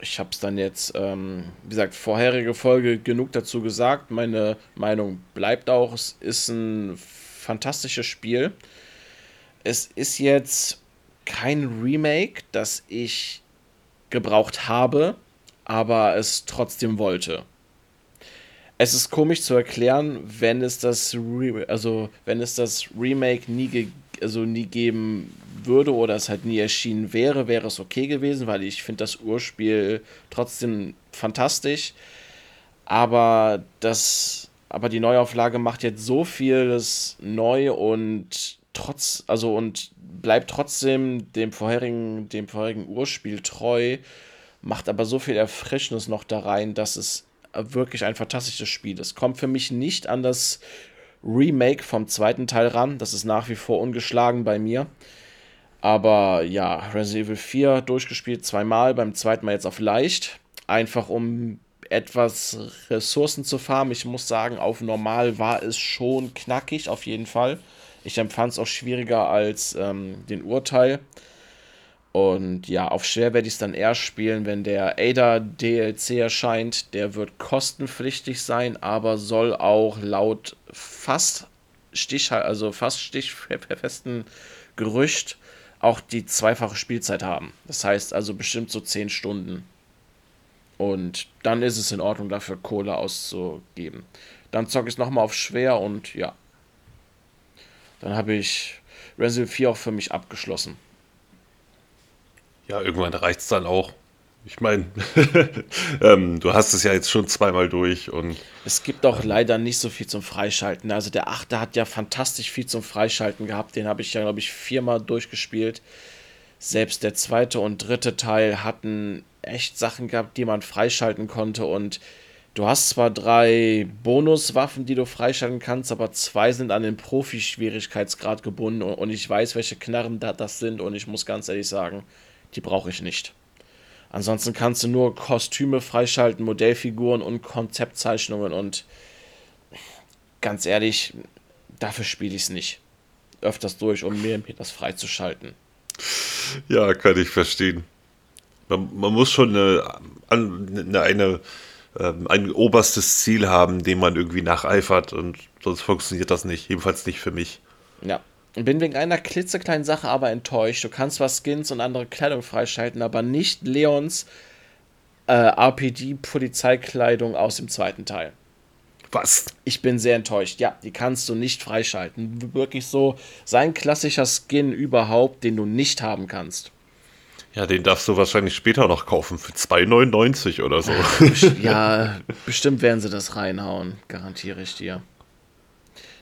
ich habe es dann jetzt, ähm, wie gesagt, vorherige Folge genug dazu gesagt. Meine Meinung bleibt auch. Es ist ein fantastisches Spiel. Es ist jetzt kein Remake, das ich gebraucht habe, aber es trotzdem wollte. Es ist komisch zu erklären, wenn es das, Re also wenn es das Remake nie, also nie geben würde oder es halt nie erschienen wäre, wäre es okay gewesen, weil ich finde das Urspiel trotzdem fantastisch. Aber das, aber die Neuauflage macht jetzt so vieles neu und trotz, also und bleibt trotzdem dem vorherigen, dem vorherigen Urspiel treu, macht aber so viel Erfrischendes noch da rein, dass es wirklich ein fantastisches Spiel ist. Kommt für mich nicht an das Remake vom zweiten Teil ran. Das ist nach wie vor ungeschlagen bei mir. Aber ja, Resident Evil 4 durchgespielt zweimal, beim zweiten Mal jetzt auf leicht. Einfach um etwas Ressourcen zu farmen. Ich muss sagen, auf normal war es schon knackig, auf jeden Fall. Ich empfand es auch schwieriger als ähm, den Urteil. Und ja, auf schwer werde ich es dann erst spielen, wenn der Ada DLC erscheint. Der wird kostenpflichtig sein, aber soll auch laut fast Stich, also fast stichfesten *laughs* Gerücht auch die zweifache Spielzeit haben. Das heißt also bestimmt so 10 Stunden. Und dann ist es in Ordnung, dafür Kohle auszugeben. Dann zocke ich es nochmal auf schwer und ja. Dann habe ich Resident 4 auch für mich abgeschlossen. Ja, irgendwann reicht es dann auch. Ich meine, *laughs* ähm, du hast es ja jetzt schon zweimal durch und. Es gibt auch leider nicht so viel zum Freischalten. Also der Achte hat ja fantastisch viel zum Freischalten gehabt. Den habe ich ja, glaube ich, viermal durchgespielt. Selbst der zweite und dritte Teil hatten echt Sachen gehabt, die man freischalten konnte. Und du hast zwar drei Bonuswaffen, die du freischalten kannst, aber zwei sind an den Profi-Schwierigkeitsgrad gebunden. Und ich weiß, welche Knarren da das sind. Und ich muss ganz ehrlich sagen, die brauche ich nicht. Ansonsten kannst du nur Kostüme freischalten, Modellfiguren und Konzeptzeichnungen und ganz ehrlich, dafür spiele ich es nicht. Öfters durch, um mir, das freizuschalten. Ja, kann ich verstehen. Man, man muss schon eine, eine, eine ähm, ein oberstes Ziel haben, dem man irgendwie nacheifert und sonst funktioniert das nicht. Jedenfalls nicht für mich. Ja, bin wegen einer klitzekleinen Sache aber enttäuscht. Du kannst zwar Skins und andere Kleidung freischalten, aber nicht Leons äh, RPD-Polizeikleidung aus dem zweiten Teil. Was? Ich bin sehr enttäuscht. Ja, die kannst du nicht freischalten. Wirklich so sein klassischer Skin überhaupt, den du nicht haben kannst. Ja, den darfst du wahrscheinlich später noch kaufen für 2,99 oder so. *laughs* ja, bestimmt werden sie das reinhauen, garantiere ich dir.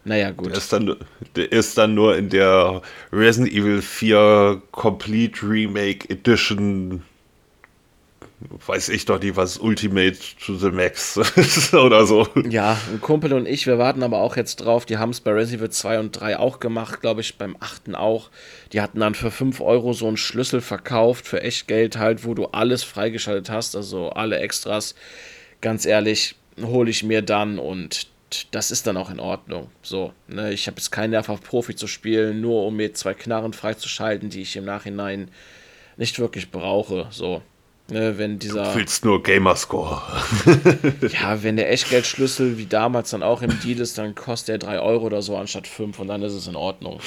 Naja, gut. Der ist, dann, der ist dann nur in der Resident Evil 4 Complete Remake Edition weiß ich doch nicht, was Ultimate to the Max *laughs* oder so. Ja, ein Kumpel und ich, wir warten aber auch jetzt drauf. Die haben es bei Resident Evil 2 und 3 auch gemacht, glaube ich, beim 8. auch. Die hatten dann für 5 Euro so einen Schlüssel verkauft, für echt Geld halt, wo du alles freigeschaltet hast, also alle Extras. Ganz ehrlich, hole ich mir dann und das ist dann auch in Ordnung. So, ne, ich habe jetzt keinen Nerv auf Profi zu spielen, nur um mir zwei Knarren freizuschalten, die ich im Nachhinein nicht wirklich brauche. So, Ne, wenn dieser, du willst nur Gamerscore. *laughs* ja, wenn der Echtgeldschlüssel wie damals dann auch im Deal ist, dann kostet er 3 Euro oder so anstatt 5 und dann ist es in Ordnung.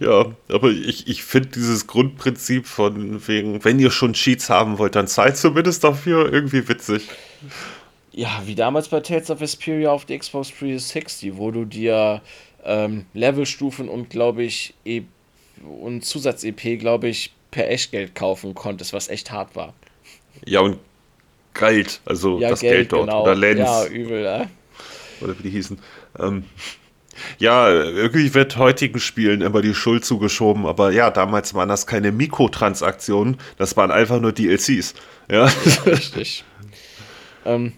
Ja, aber ich, ich finde dieses Grundprinzip von wegen, wenn ihr schon Cheats haben wollt, dann zahlt zumindest dafür irgendwie witzig. Ja, wie damals bei Tales of Vesperia auf der Xbox 360, wo du dir ähm, Levelstufen und glaube ich, e und Zusatz-EP, glaube ich, per Echtgeld kaufen konntest, was echt hart war. Ja, und Geld, also ja, das Geld, Geld dort. Genau. Oder Lens. Ja, übel, ja. Oder wie die hießen. Ähm, ja, irgendwie wird heutigen Spielen immer die Schuld zugeschoben, aber ja, damals waren das keine Mikrotransaktionen, das waren einfach nur DLCs. Ja, *laughs* richtig. ähm,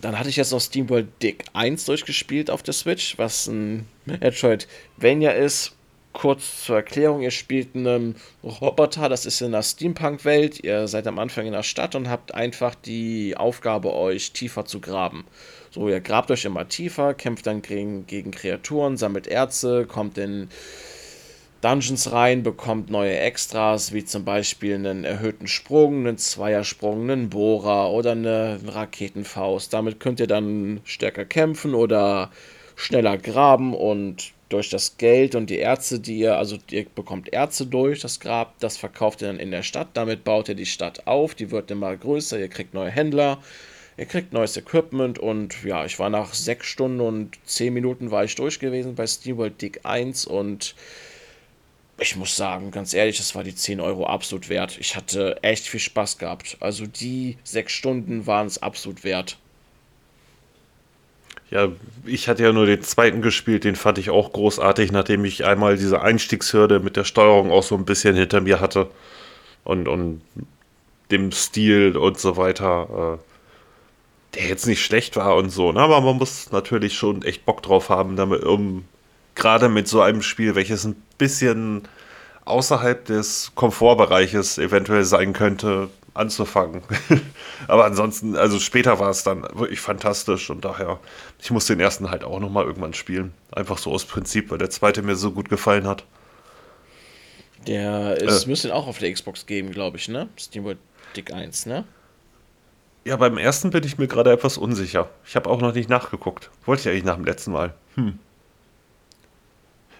dann hatte ich jetzt noch SteamWorld Dick 1 durchgespielt auf der Switch, was ein Metroidvania ist, kurz zur Erklärung, ihr spielt einen Roboter, das ist in der Steampunk-Welt, ihr seid am Anfang in der Stadt und habt einfach die Aufgabe, euch tiefer zu graben. So, ihr grabt euch immer tiefer, kämpft dann gegen, gegen Kreaturen, sammelt Erze, kommt in Dungeons rein, bekommt neue Extras, wie zum Beispiel einen erhöhten Sprung, einen Zweiersprung, einen Bohrer oder eine Raketenfaust. Damit könnt ihr dann stärker kämpfen oder schneller graben und durch das Geld und die Erze, die ihr, also ihr bekommt Erze durch das Grab, das verkauft ihr dann in der Stadt, damit baut ihr die Stadt auf, die wird immer größer, ihr kriegt neue Händler, ihr kriegt neues Equipment und ja, ich war nach sechs Stunden und zehn Minuten war ich durch gewesen bei SteamWorld Dig 1 und ich muss sagen, ganz ehrlich, das war die 10 Euro absolut wert. Ich hatte echt viel Spaß gehabt. Also die sechs Stunden waren es absolut wert. Ja, ich hatte ja nur den zweiten gespielt, den fand ich auch großartig, nachdem ich einmal diese Einstiegshürde mit der Steuerung auch so ein bisschen hinter mir hatte und, und dem Stil und so weiter, äh, der jetzt nicht schlecht war und so, ne? aber man muss natürlich schon echt Bock drauf haben, damit um gerade mit so einem Spiel, welches ein bisschen außerhalb des Komfortbereiches eventuell sein könnte, anzufangen. *laughs* Aber ansonsten, also später war es dann wirklich fantastisch und daher, ich muss den ersten halt auch nochmal irgendwann spielen. Einfach so aus Prinzip, weil der zweite mir so gut gefallen hat. Der ist, äh, müsste auch auf der Xbox geben, glaube ich, ne? SteamWorld Dick 1, ne? Ja, beim ersten bin ich mir gerade etwas unsicher. Ich habe auch noch nicht nachgeguckt. Wollte ich eigentlich nach dem letzten Mal. Hm.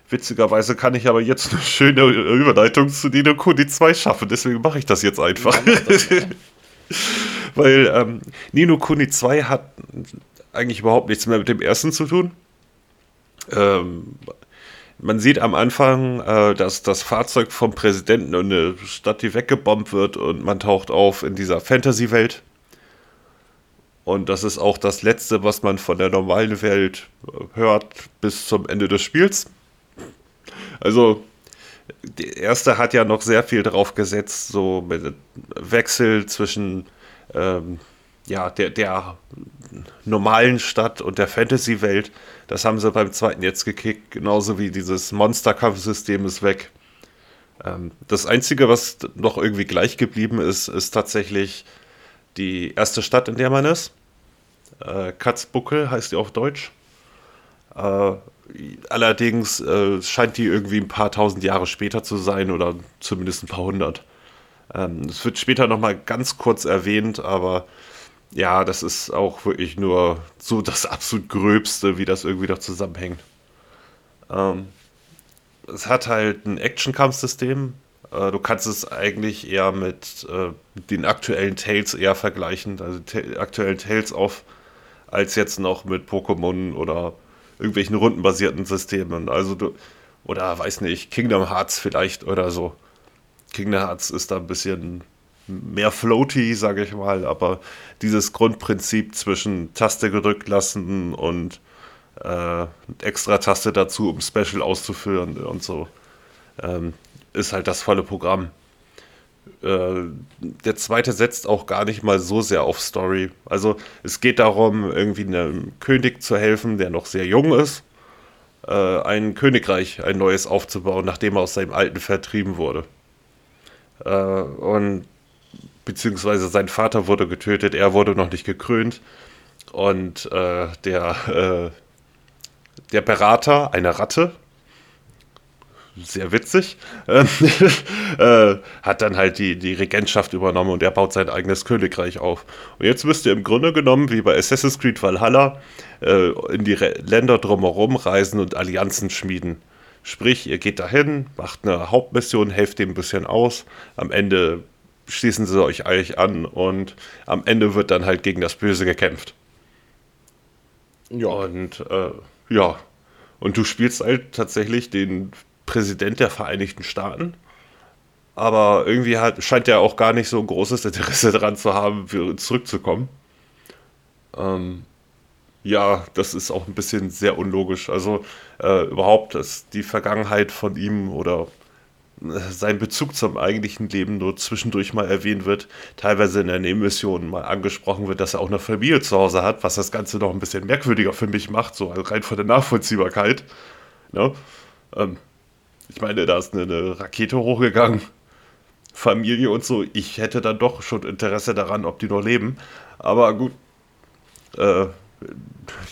Witzigerweise kann ich aber jetzt eine schöne Überleitung zu Nino Kuni 2 schaffen, deswegen mache ich das jetzt einfach. Ja, *laughs* Weil ähm, Nino Kuni 2 hat eigentlich überhaupt nichts mehr mit dem ersten zu tun. Ähm, man sieht am Anfang, äh, dass das Fahrzeug vom Präsidenten in eine Stadt, die weggebombt wird und man taucht auf in dieser Fantasy-Welt. Und das ist auch das Letzte, was man von der normalen Welt hört bis zum Ende des Spiels. Also, der erste hat ja noch sehr viel drauf gesetzt, so mit Wechsel zwischen ähm, ja, der, der normalen Stadt und der Fantasy-Welt. Das haben sie beim zweiten jetzt gekickt, genauso wie dieses Monsterkampfsystem ist weg. Ähm, das Einzige, was noch irgendwie gleich geblieben ist, ist tatsächlich die erste Stadt, in der man ist. Äh, Katzbuckel heißt die auf Deutsch. Äh, allerdings äh, scheint die irgendwie ein paar tausend Jahre später zu sein oder zumindest ein paar hundert. Ähm, es wird später nochmal ganz kurz erwähnt, aber ja, das ist auch wirklich nur so das absolut Gröbste, wie das irgendwie noch zusammenhängt. Ähm, es hat halt ein Action-Kampfsystem. Äh, du kannst es eigentlich eher mit äh, den aktuellen Tales eher vergleichen, also aktuellen Tales auf, als jetzt noch mit Pokémon oder irgendwelchen rundenbasierten Systemen. Also du, oder weiß nicht, Kingdom Hearts vielleicht oder so. Kingdom Hearts ist da ein bisschen mehr floaty, sage ich mal, aber dieses Grundprinzip zwischen Taste gedrückt lassen und äh, extra Taste dazu, um Special auszuführen und so. Ähm, ist halt das volle Programm. Äh, der zweite setzt auch gar nicht mal so sehr auf Story. Also es geht darum, irgendwie einem König zu helfen, der noch sehr jung ist, äh, ein Königreich, ein neues aufzubauen, nachdem er aus seinem alten vertrieben wurde. Äh, und beziehungsweise sein Vater wurde getötet, er wurde noch nicht gekrönt. Und äh, der, äh, der Berater, eine Ratte, sehr witzig, ähm, *laughs* äh, hat dann halt die, die Regentschaft übernommen und er baut sein eigenes Königreich auf. Und jetzt müsst ihr im Grunde genommen, wie bei Assassin's Creed Valhalla, äh, in die Re Länder drumherum reisen und Allianzen schmieden. Sprich, ihr geht dahin, macht eine Hauptmission, helft dem ein bisschen aus. Am Ende schließen sie euch eigentlich an und am Ende wird dann halt gegen das Böse gekämpft. Ja. Und äh, ja. Und du spielst halt tatsächlich den Präsident der Vereinigten Staaten. Aber irgendwie hat, scheint er auch gar nicht so ein großes Interesse daran zu haben, zurückzukommen. Ähm, ja, das ist auch ein bisschen sehr unlogisch. Also äh, überhaupt, dass die Vergangenheit von ihm oder äh, sein Bezug zum eigentlichen Leben nur zwischendurch mal erwähnt wird, teilweise in der Nebenmission mal angesprochen wird, dass er auch eine Familie zu Hause hat, was das Ganze noch ein bisschen merkwürdiger für mich macht, so rein von der Nachvollziehbarkeit. Ne? Ähm, ich meine, da ist eine, eine Rakete hochgegangen. Familie und so. Ich hätte dann doch schon Interesse daran, ob die noch leben. Aber gut. Äh,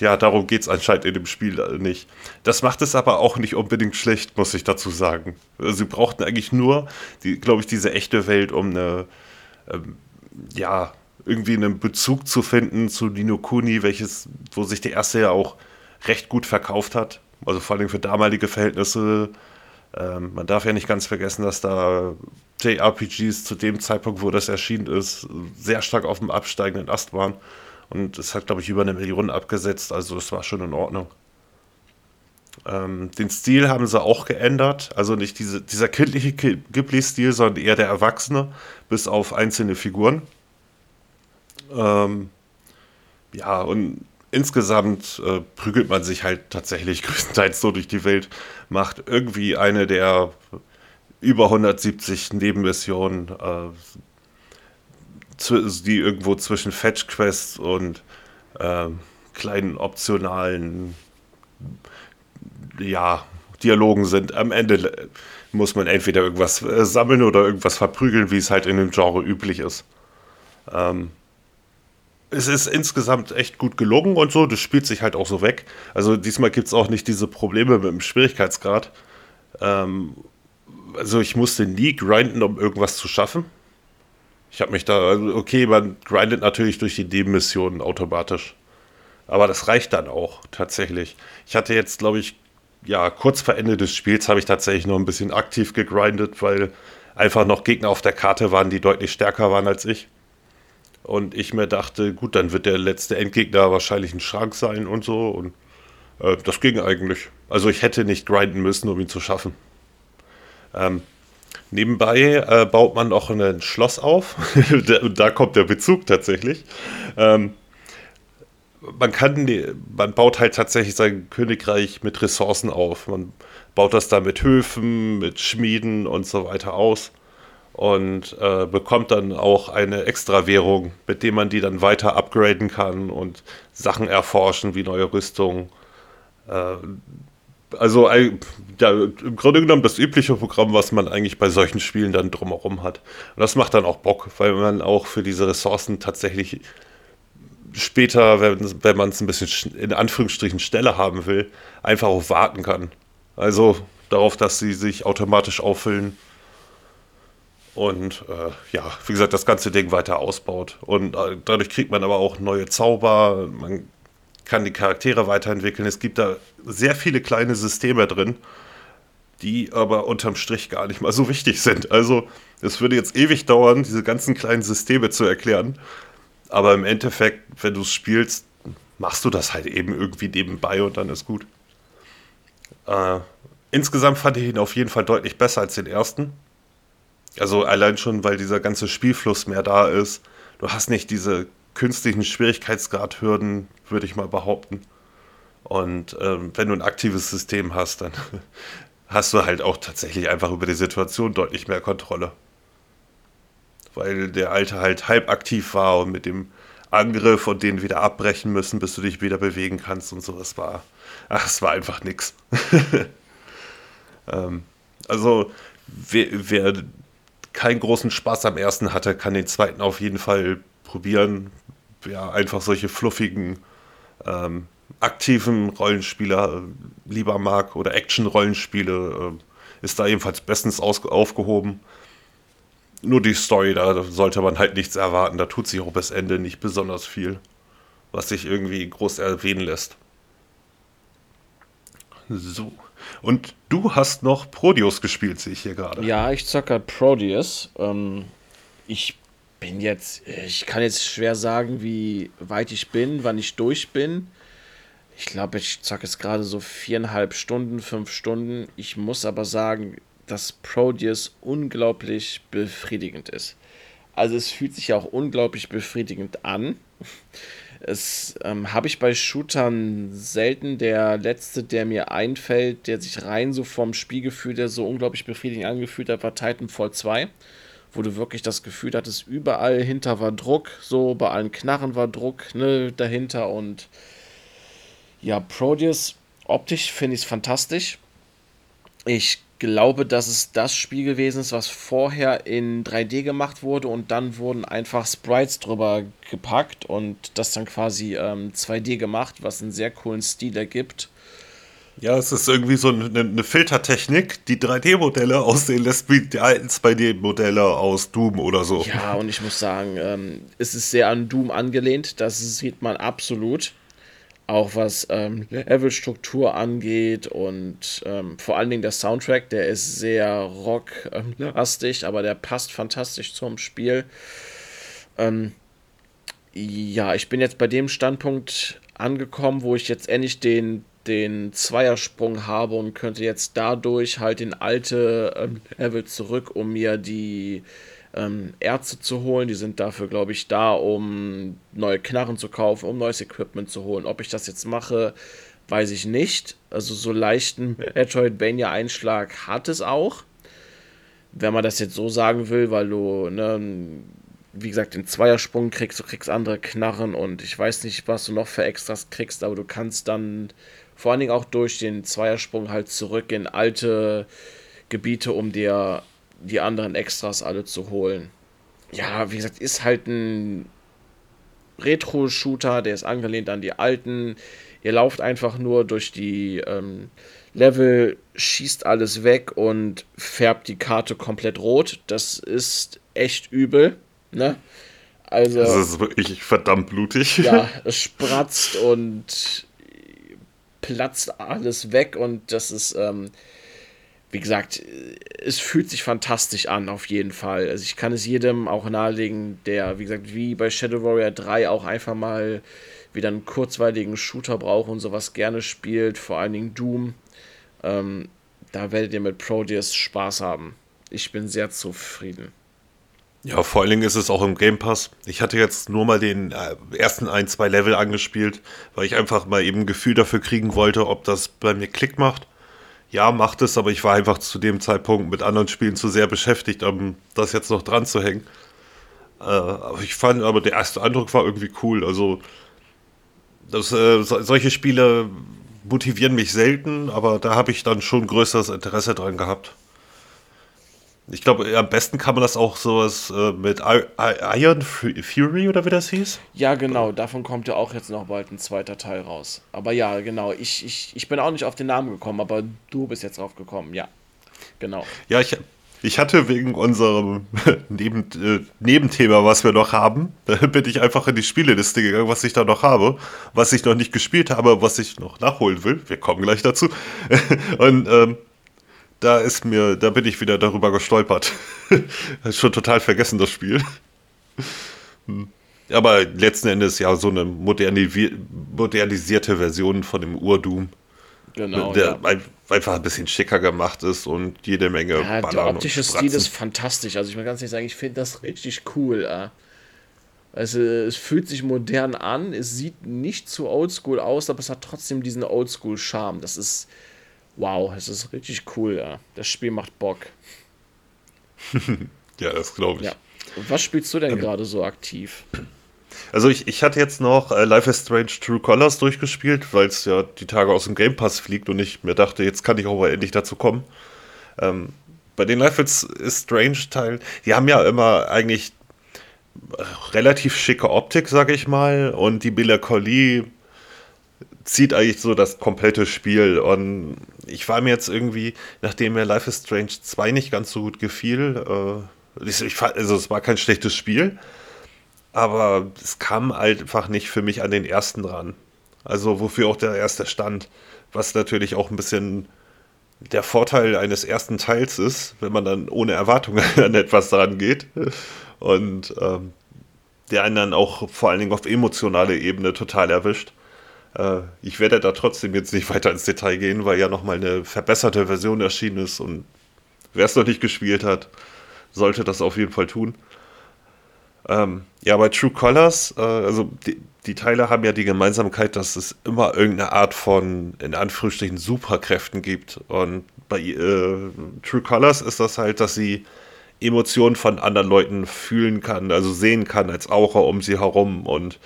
ja, darum geht es anscheinend in dem Spiel nicht. Das macht es aber auch nicht unbedingt schlecht, muss ich dazu sagen. Sie brauchten eigentlich nur, glaube ich, diese echte Welt, um eine, ähm, ja, irgendwie einen Bezug zu finden zu Nino Kuni, welches, wo sich der erste ja auch recht gut verkauft hat. Also vor allem für damalige Verhältnisse ähm, man darf ja nicht ganz vergessen, dass da JRPGs zu dem Zeitpunkt, wo das erschienen ist, sehr stark auf dem absteigenden Ast waren. Und es hat, glaube ich, über eine Million abgesetzt, also das war schon in Ordnung. Ähm, den Stil haben sie auch geändert, also nicht diese, dieser kindliche Ghibli-Stil, sondern eher der Erwachsene, bis auf einzelne Figuren. Ähm, ja, und insgesamt äh, prügelt man sich halt tatsächlich *laughs* größtenteils so durch die Welt, macht irgendwie eine der über 170 Nebenmissionen, äh, die irgendwo zwischen Fetch Quests und äh, kleinen optionalen ja, Dialogen sind. Am Ende muss man entweder irgendwas äh, sammeln oder irgendwas verprügeln, wie es halt in dem Genre üblich ist. Ähm, es ist insgesamt echt gut gelungen und so. Das spielt sich halt auch so weg. Also diesmal gibt es auch nicht diese Probleme mit dem Schwierigkeitsgrad. Ähm, also ich musste nie grinden, um irgendwas zu schaffen. Ich habe mich da, also okay, man grindet natürlich durch die Nebenmissionen automatisch. Aber das reicht dann auch tatsächlich. Ich hatte jetzt, glaube ich, ja, kurz vor Ende des Spiels habe ich tatsächlich noch ein bisschen aktiv gegrindet, weil einfach noch Gegner auf der Karte waren, die deutlich stärker waren als ich. Und ich mir dachte, gut, dann wird der letzte Endgegner wahrscheinlich ein Schrank sein und so. Und äh, das ging eigentlich. Also ich hätte nicht grinden müssen, um ihn zu schaffen. Ähm, nebenbei äh, baut man auch ein Schloss auf. *laughs* da kommt der Bezug tatsächlich. Ähm, man kann, man baut halt tatsächlich sein Königreich mit Ressourcen auf. Man baut das da mit Höfen, mit Schmieden und so weiter aus und äh, bekommt dann auch eine Extra-Währung, mit der man die dann weiter upgraden kann und Sachen erforschen wie neue Rüstungen. Äh, also ja, im Grunde genommen das übliche Programm, was man eigentlich bei solchen Spielen dann drumherum hat. Und das macht dann auch Bock, weil man auch für diese Ressourcen tatsächlich später, wenn, wenn man es ein bisschen in Anführungsstrichen schneller haben will, einfach auch warten kann. Also darauf, dass sie sich automatisch auffüllen und äh, ja, wie gesagt, das ganze Ding weiter ausbaut. Und äh, dadurch kriegt man aber auch neue Zauber, man kann die Charaktere weiterentwickeln. Es gibt da sehr viele kleine Systeme drin, die aber unterm Strich gar nicht mal so wichtig sind. Also es würde jetzt ewig dauern, diese ganzen kleinen Systeme zu erklären. Aber im Endeffekt, wenn du es spielst, machst du das halt eben irgendwie nebenbei und dann ist gut. Äh, insgesamt fand ich ihn auf jeden Fall deutlich besser als den ersten. Also allein schon, weil dieser ganze Spielfluss mehr da ist. Du hast nicht diese künstlichen Schwierigkeitsgradhürden, würde ich mal behaupten. Und ähm, wenn du ein aktives System hast, dann *laughs* hast du halt auch tatsächlich einfach über die Situation deutlich mehr Kontrolle. Weil der alte halt halb aktiv war und mit dem Angriff und den wieder abbrechen müssen, bis du dich wieder bewegen kannst und so. Es war, ach, es war einfach nix. *laughs* ähm, also, wer, wer keinen großen Spaß am ersten hatte, kann den zweiten auf jeden Fall probieren. Ja, einfach solche fluffigen, ähm, aktiven Rollenspieler äh, lieber mag oder Action-Rollenspiele, äh, ist da ebenfalls bestens aufgehoben. Nur die Story, da sollte man halt nichts erwarten. Da tut sich auch bis Ende nicht besonders viel, was sich irgendwie groß erwähnen lässt. So. Und du hast noch Prodeus gespielt, sehe ich hier gerade. Ja, ich zocke halt Prodeus. Ähm, ich bin jetzt, ich kann jetzt schwer sagen, wie weit ich bin, wann ich durch bin. Ich glaube, ich zocke jetzt gerade so viereinhalb Stunden, fünf Stunden. Ich muss aber sagen, dass Proteus unglaublich befriedigend ist. Also es fühlt sich auch unglaublich befriedigend an. Es ähm, habe ich bei Shootern selten. Der letzte, der mir einfällt, der sich rein so vom Spielgefühl, der so unglaublich befriedigend angefühlt hat, war Titanfall 2. Wo du wirklich das Gefühl hattest, überall hinter war Druck, so bei allen Knarren war Druck ne, dahinter. Und ja, Proteus, optisch finde ich es fantastisch. Ich glaube, dass es das Spiel gewesen ist, was vorher in 3D gemacht wurde und dann wurden einfach Sprites drüber gepackt und das dann quasi ähm, 2D gemacht, was einen sehr coolen Stil ergibt. Ja, es ist irgendwie so eine, eine Filtertechnik, die 3D-Modelle aussehen lässt wie die alten 2D-Modelle aus Doom oder so. Ja, und ich muss sagen, ähm, es ist sehr an Doom angelehnt, das sieht man absolut auch was ähm, Levelstruktur angeht und ähm, vor allen Dingen der Soundtrack, der ist sehr rocklastig, ähm, aber der passt fantastisch zum Spiel. Ähm, ja, ich bin jetzt bei dem Standpunkt angekommen, wo ich jetzt endlich den, den Zweiersprung habe und könnte jetzt dadurch halt in alte ähm, Level zurück, um mir die ähm, Ärzte zu holen. Die sind dafür, glaube ich, da, um neue Knarren zu kaufen, um neues Equipment zu holen. Ob ich das jetzt mache, weiß ich nicht. Also so leichten Metroidvania-Einschlag hat es auch. Wenn man das jetzt so sagen will, weil du, ne, wie gesagt, den Zweiersprung kriegst, du kriegst andere Knarren und ich weiß nicht, was du noch für Extras kriegst, aber du kannst dann vor allen Dingen auch durch den Zweiersprung halt zurück in alte Gebiete, um dir die anderen Extras alle zu holen. Ja, wie gesagt, ist halt ein Retro-Shooter, der ist angelehnt an die alten. Ihr lauft einfach nur durch die ähm, Level, schießt alles weg und färbt die Karte komplett rot. Das ist echt übel. Ne? Also, das ist wirklich verdammt blutig. Ja, *laughs* es spratzt und platzt alles weg und das ist ähm, wie gesagt, es fühlt sich fantastisch an, auf jeden Fall. Also ich kann es jedem auch nahelegen, der, wie gesagt, wie bei Shadow Warrior 3 auch einfach mal wieder einen kurzweiligen Shooter braucht und sowas gerne spielt, vor allen Dingen Doom. Ähm, da werdet ihr mit Proteus Spaß haben. Ich bin sehr zufrieden. Ja, vor allen Dingen ist es auch im Game Pass. Ich hatte jetzt nur mal den äh, ersten ein, zwei Level angespielt, weil ich einfach mal eben ein Gefühl dafür kriegen wollte, ob das bei mir Klick macht ja, macht es, aber ich war einfach zu dem Zeitpunkt mit anderen Spielen zu sehr beschäftigt, um das jetzt noch dran zu hängen. Äh, ich fand aber der erste Eindruck war irgendwie cool. Also, das, äh, so, solche Spiele motivieren mich selten, aber da habe ich dann schon größeres Interesse dran gehabt. Ich glaube, am besten kann man das auch sowas äh, mit Iron Fury oder wie das hieß. Ja, genau. Davon kommt ja auch jetzt noch bald ein zweiter Teil raus. Aber ja, genau. Ich, ich, ich bin auch nicht auf den Namen gekommen, aber du bist jetzt drauf gekommen. Ja, genau. Ja, ich, ich hatte wegen unserem *laughs* Neben, äh, Nebenthema, was wir noch haben, *laughs* bin ich einfach in die Spieleliste gegangen, was ich da noch habe, was ich noch nicht gespielt habe, was ich noch nachholen will. Wir kommen gleich dazu. *laughs* Und ähm, da ist mir, da bin ich wieder darüber gestolpert. *laughs* Schon total vergessen, das Spiel. Hm. Aber letzten Endes ja so eine modernisierte Version von dem Urdoom. Genau. Der ja. einfach ein bisschen schicker gemacht ist und jede Menge ja, Der optische Stil ist fantastisch. Also ich muss ganz ehrlich sagen, ich finde das richtig cool. Äh. Also es fühlt sich modern an, es sieht nicht zu oldschool aus, aber es hat trotzdem diesen oldschool-Charme. Das ist, wow, es ist richtig cool, ja. Das Spiel macht Bock. *laughs* ja, das glaube ich. Ja. Was spielst du denn ähm, gerade so aktiv? Also ich, ich hatte jetzt noch äh, Life is Strange True Colors durchgespielt, weil es ja die Tage aus dem Game Pass fliegt und ich mir dachte, jetzt kann ich auch mal endlich dazu kommen. Ähm, bei den Life is Strange Teilen, die haben ja immer eigentlich relativ schicke Optik, sag ich mal, und die Melancholie zieht eigentlich so das komplette Spiel. Und ich war mir jetzt irgendwie, nachdem mir Life is Strange 2 nicht ganz so gut gefiel, äh, ich, also es war kein schlechtes Spiel, aber es kam einfach nicht für mich an den ersten ran. Also wofür auch der erste stand, was natürlich auch ein bisschen der Vorteil eines ersten Teils ist, wenn man dann ohne Erwartungen *laughs* an etwas dran geht. Und ähm, der einen dann auch vor allen Dingen auf emotionaler Ebene total erwischt. Äh, ich werde da trotzdem jetzt nicht weiter ins Detail gehen, weil ja nochmal eine verbesserte Version erschienen ist und wer es noch nicht gespielt hat, sollte das auf jeden Fall tun. Ähm, ja, bei True Colors, äh, also die, die, Teile haben ja die Gemeinsamkeit, dass es immer irgendeine Art von, in Anführungsstrichen, Superkräften gibt. Und bei äh, True Colors ist das halt, dass sie Emotionen von anderen Leuten fühlen kann, also sehen kann als Aura um sie herum und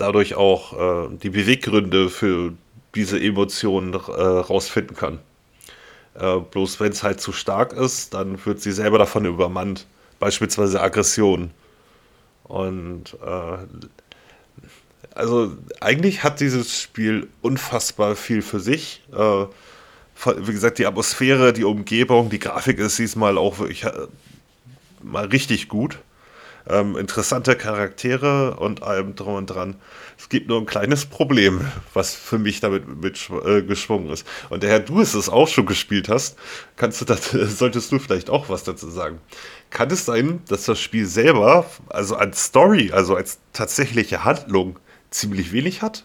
dadurch auch äh, die Beweggründe für diese Emotionen äh, rausfinden kann. Äh, bloß wenn es halt zu stark ist, dann wird sie selber davon übermannt. Beispielsweise Aggression. Und äh, also eigentlich hat dieses Spiel unfassbar viel für sich. Äh, wie gesagt, die Atmosphäre, die Umgebung, die Grafik ist diesmal auch wirklich äh, mal richtig gut. Ähm, interessante Charaktere und allem drum und dran. Es gibt nur ein kleines Problem, was für mich damit mitgeschwungen äh, ist. Und daher du es auch schon gespielt hast, kannst du das, *laughs* solltest du vielleicht auch was dazu sagen. Kann es sein, dass das Spiel selber, also als Story, also als tatsächliche Handlung, ziemlich wenig hat?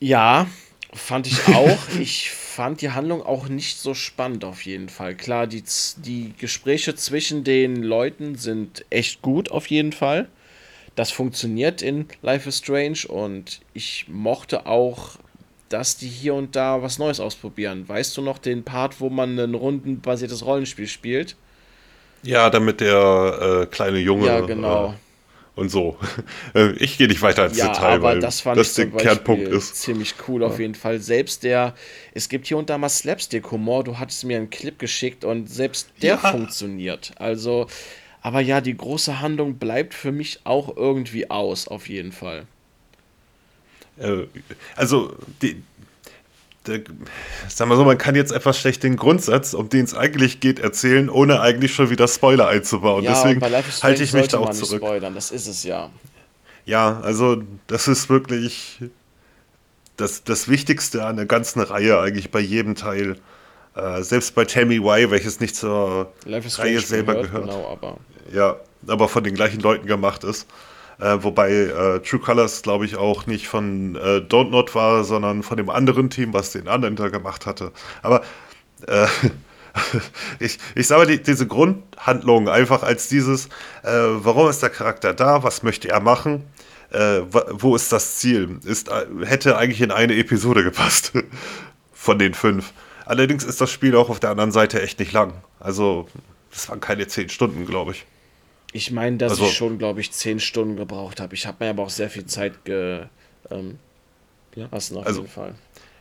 Ja, fand ich auch. *laughs* ich fand die Handlung auch nicht so spannend auf jeden Fall. Klar, die, die Gespräche zwischen den Leuten sind echt gut auf jeden Fall. Das funktioniert in Life is Strange und ich mochte auch, dass die hier und da was Neues ausprobieren. Weißt du noch den Part, wo man ein rundenbasiertes Rollenspiel spielt? Ja, damit der äh, kleine Junge. Ja, genau. Äh, und so. *laughs* Äh, ich gehe nicht weiter ins ja, Detail, aber weil das, fand das der Kernpunkt ist. Ziemlich cool ja. auf jeden Fall. Selbst der, es gibt hier und da mal Slapstick-Humor. Du hattest mir einen Clip geschickt und selbst der ja. funktioniert. Also, aber ja, die große Handlung bleibt für mich auch irgendwie aus, auf jeden Fall. Äh, also, die, der, sagen wir so, man kann jetzt etwas schlecht den Grundsatz, um den es eigentlich geht, erzählen, ohne eigentlich schon wieder Spoiler einzubauen. Ja, Deswegen halte ich mich da auch zurück. Spoilern, das ist es ja. Ja, also das ist wirklich das, das Wichtigste an der ganzen Reihe eigentlich bei jedem Teil. Äh, selbst bei Tammy Y, welches nicht zur Reihe selber gehört. gehört. Genau, aber. Ja, aber von den gleichen Leuten gemacht ist. Äh, wobei äh, True Colors, glaube ich, auch nicht von äh, Don't Not war, sondern von dem anderen Team, was den anderen da gemacht hatte. Aber äh, *laughs* ich, ich sage die, diese Grundhandlung einfach als dieses, äh, warum ist der Charakter da, was möchte er machen, äh, wo ist das Ziel, ist, hätte eigentlich in eine Episode gepasst *laughs* von den fünf. Allerdings ist das Spiel auch auf der anderen Seite echt nicht lang. Also, das waren keine zehn Stunden, glaube ich. Ich meine, dass also, ich schon, glaube ich, zehn Stunden gebraucht habe. Ich habe mir aber auch sehr viel Zeit ge, ähm, lassen, auf also, jeden Fall.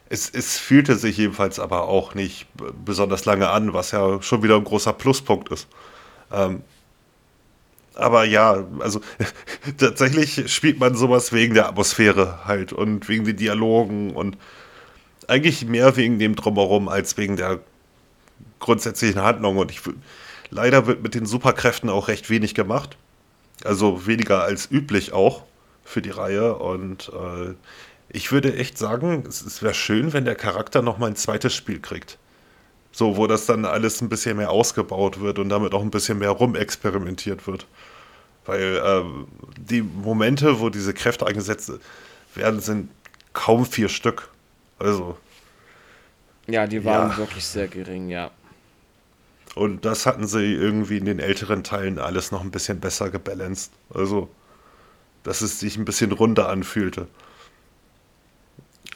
Es, es fühlte sich jedenfalls aber auch nicht besonders lange an, was ja schon wieder ein großer Pluspunkt ist. Ähm, aber ja, also *laughs* tatsächlich spielt man sowas wegen der Atmosphäre halt und wegen den Dialogen und eigentlich mehr wegen dem Drumherum als wegen der grundsätzlichen Handlung. Und ich Leider wird mit den Superkräften auch recht wenig gemacht. Also weniger als üblich auch für die Reihe. Und äh, ich würde echt sagen, es, es wäre schön, wenn der Charakter nochmal ein zweites Spiel kriegt. So, wo das dann alles ein bisschen mehr ausgebaut wird und damit auch ein bisschen mehr rumexperimentiert wird. Weil äh, die Momente, wo diese Kräfte eingesetzt werden, sind kaum vier Stück. Also. Ja, die waren ja. wirklich sehr gering, ja. Und das hatten sie irgendwie in den älteren Teilen alles noch ein bisschen besser gebalanced. Also, dass es sich ein bisschen runder anfühlte.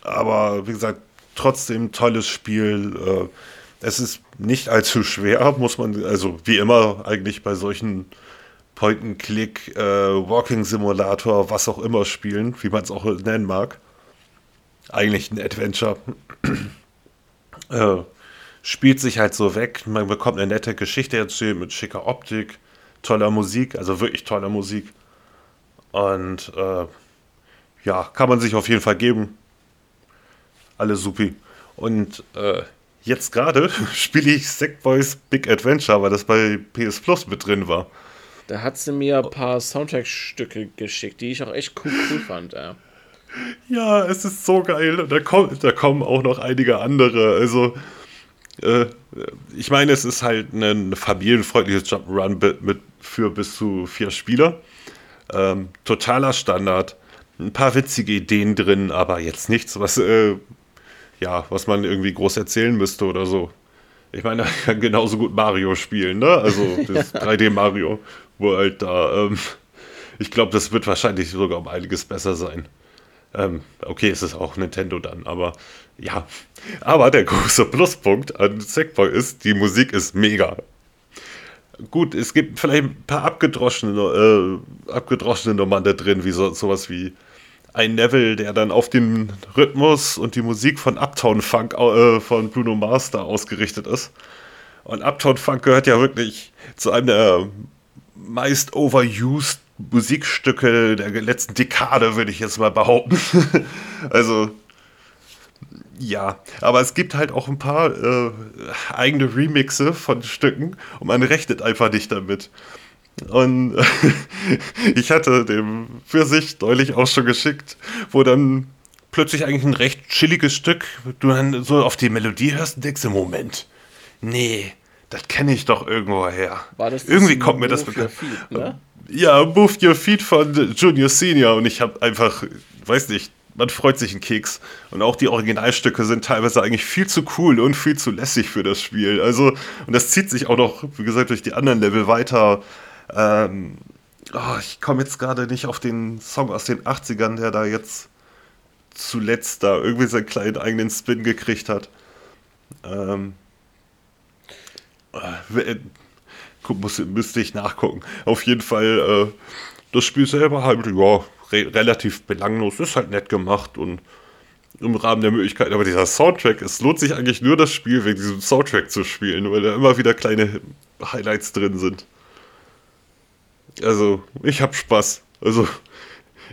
Aber wie gesagt, trotzdem tolles Spiel. Äh, es ist nicht allzu schwer, muss man, also wie immer eigentlich bei solchen Point-and-Click, äh, Walking-Simulator, was auch immer spielen, wie man es auch nennen mag. Eigentlich ein Adventure. *clears throat* äh, spielt sich halt so weg. Man bekommt eine nette Geschichte erzählt mit schicker Optik, toller Musik, also wirklich toller Musik. Und äh, ja, kann man sich auf jeden Fall geben. Alles supi. Und äh, jetzt gerade *laughs* spiele ich Sackboys Big Adventure, weil das bei PS Plus mit drin war. Da hat sie mir ein paar Soundtrack-Stücke geschickt, die ich auch echt cool, cool fand. Ja. ja, es ist so geil. Da, kommt, da kommen auch noch einige andere. Also, äh, ich meine, es ist halt ein familienfreundliches Jump'n'Run mit, für bis zu vier Spieler. Ähm, totaler Standard. Ein paar witzige Ideen drin, aber jetzt nichts, was äh, ja, was man irgendwie groß erzählen müsste oder so. Ich meine, *laughs* er kann genauso gut Mario spielen, ne? Also *laughs* das 3D Mario, wo halt da, ähm, ich glaube, das wird wahrscheinlich sogar um einiges besser sein. Ähm, okay, es ist auch Nintendo dann, aber ja. Aber der große Pluspunkt an Sackboy ist, die Musik ist mega. Gut, es gibt vielleicht ein paar abgedroschene, äh, abgedroschene Nummern da drin, wie so, sowas wie ein Level, der dann auf den Rhythmus und die Musik von Uptown Funk äh, von Bruno da ausgerichtet ist. Und Uptown Funk gehört ja wirklich zu einem der meist overused Musikstücke der letzten Dekade, würde ich jetzt mal behaupten. *laughs* also, ja, aber es gibt halt auch ein paar äh, eigene Remixe von Stücken und man rechnet einfach nicht damit. Und *laughs* ich hatte dem für sich deutlich auch schon geschickt, wo dann plötzlich eigentlich ein recht chilliges Stück, du dann so auf die Melodie hörst und denkst im Moment, nee, das kenne ich doch irgendwo her. War das Irgendwie kommt mir das bekannt. Ne? Ja, Move Your Feet von Junior Senior und ich habe einfach, weiß nicht, man freut sich einen Keks. Und auch die Originalstücke sind teilweise eigentlich viel zu cool und viel zu lässig für das Spiel. Also, und das zieht sich auch noch, wie gesagt, durch die anderen Level weiter. Ähm, oh, ich komme jetzt gerade nicht auf den Song aus den 80ern, der da jetzt zuletzt da irgendwie seinen kleinen eigenen Spin gekriegt hat. Ähm, äh, muss, müsste ich nachgucken. Auf jeden Fall, äh, das Spiel selber halt, ja, re relativ belanglos, ist halt nett gemacht und im Rahmen der Möglichkeiten. Aber dieser Soundtrack, es lohnt sich eigentlich nur das Spiel wegen diesem Soundtrack zu spielen, weil da immer wieder kleine Highlights drin sind. Also, ich hab Spaß. Also,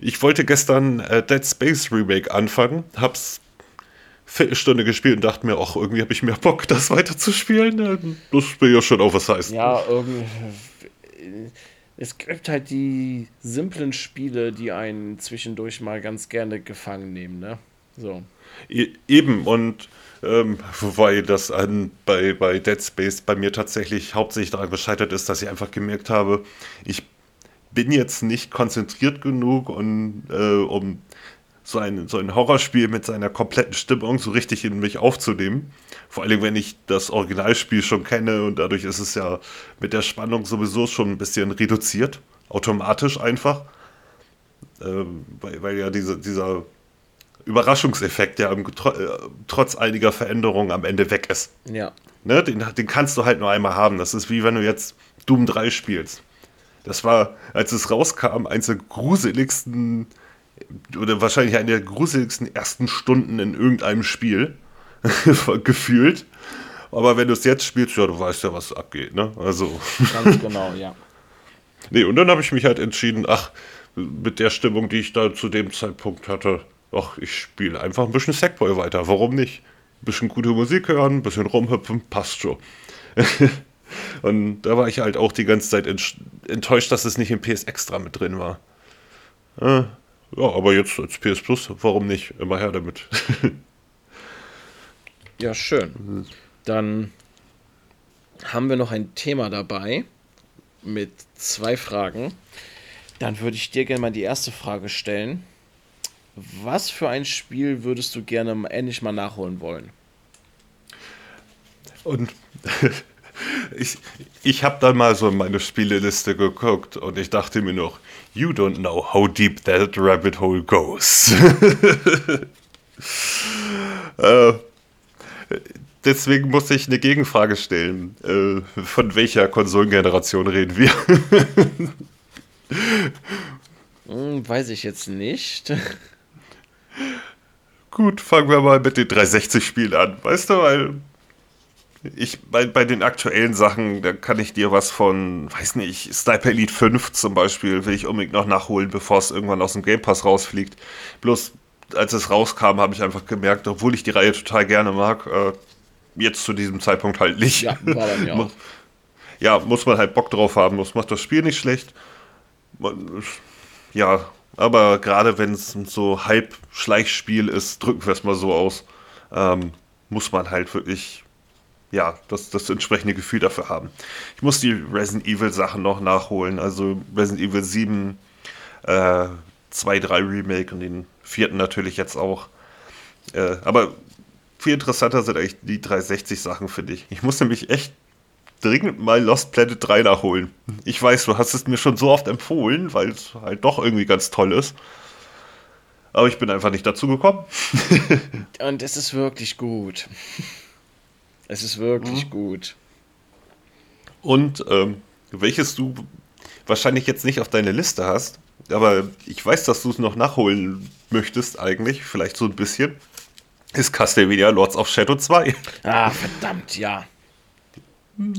ich wollte gestern äh, Dead Space Remake anfangen, hab's Viertelstunde gespielt und dachte mir, ach, irgendwie habe ich mehr Bock, das weiterzuspielen. Das spielt ja schon auf, was heißt. Ja, irgendwie. Es gibt halt die simplen Spiele, die einen zwischendurch mal ganz gerne gefangen nehmen, ne? So. Eben, und ähm, wobei das an, bei, bei Dead Space bei mir tatsächlich hauptsächlich daran gescheitert ist, dass ich einfach gemerkt habe, ich bin jetzt nicht konzentriert genug, und, äh, um so ein, so ein Horrorspiel mit seiner kompletten Stimmung so richtig in mich aufzunehmen. Vor allem, wenn ich das Originalspiel schon kenne und dadurch ist es ja mit der Spannung sowieso schon ein bisschen reduziert, automatisch einfach. Ähm, weil, weil ja diese, dieser Überraschungseffekt ja trotz einiger Veränderungen am Ende weg ist. Ja. Ne, den, den kannst du halt nur einmal haben. Das ist wie wenn du jetzt Doom 3 spielst. Das war, als es rauskam, eins der gruseligsten oder wahrscheinlich eine der gruseligsten ersten Stunden in irgendeinem Spiel *laughs* gefühlt. Aber wenn du es jetzt spielst, ja, du weißt ja, was abgeht, ne? Also. Ganz genau, ja. *laughs* Nee, und dann habe ich mich halt entschieden, ach, mit der Stimmung, die ich da zu dem Zeitpunkt hatte, ach, ich spiele einfach ein bisschen Sackboy weiter. Warum nicht? Ein bisschen gute Musik hören, ein bisschen rumhüpfen, passt schon. *laughs* und da war ich halt auch die ganze Zeit enttäuscht, dass es nicht im PS Extra mit drin war. Ja, aber jetzt als PS Plus, warum nicht? Immer her damit. *laughs* ja, schön. Dann haben wir noch ein Thema dabei mit zwei Fragen. Dann würde ich dir gerne mal die erste Frage stellen. Was für ein Spiel würdest du gerne endlich mal nachholen wollen? Und *laughs* ich, ich habe dann mal so in meine Spieleliste geguckt und ich dachte mir noch, you don't know how deep that rabbit hole goes. *laughs* äh, deswegen muss ich eine Gegenfrage stellen. Äh, von welcher Konsolengeneration reden wir? *laughs* hm, weiß ich jetzt nicht. Gut, fangen wir mal mit den 360-Spielen an. Weißt du, weil ich bei, bei den aktuellen Sachen, da kann ich dir was von, weiß nicht, Sniper Elite 5 zum Beispiel, will ich unbedingt noch nachholen, bevor es irgendwann aus dem Game Pass rausfliegt. Bloß als es rauskam, habe ich einfach gemerkt, obwohl ich die Reihe total gerne mag, äh, jetzt zu diesem Zeitpunkt halt nicht. Ja, war bei mir *laughs* auch. ja, muss man halt Bock drauf haben. Das macht das Spiel nicht schlecht. Ja, aber gerade wenn es so Halb-Schleichspiel ist, drücken wir es mal so aus, ähm, muss man halt wirklich ja, das, das entsprechende Gefühl dafür haben. Ich muss die Resident Evil Sachen noch nachholen, also Resident Evil 7, äh, 2, 3 Remake und den vierten natürlich jetzt auch. Äh, aber viel interessanter sind eigentlich die 360 Sachen, finde ich. Ich muss nämlich echt dringend mal Lost Planet 3 nachholen. Ich weiß, du hast es mir schon so oft empfohlen, weil es halt doch irgendwie ganz toll ist. Aber ich bin einfach nicht dazu gekommen. *laughs* Und es ist wirklich gut. Es ist wirklich mhm. gut. Und ähm, welches du wahrscheinlich jetzt nicht auf deine Liste hast, aber ich weiß, dass du es noch nachholen möchtest eigentlich, vielleicht so ein bisschen, ist Castlevania Lords of Shadow 2. Ah, verdammt, ja.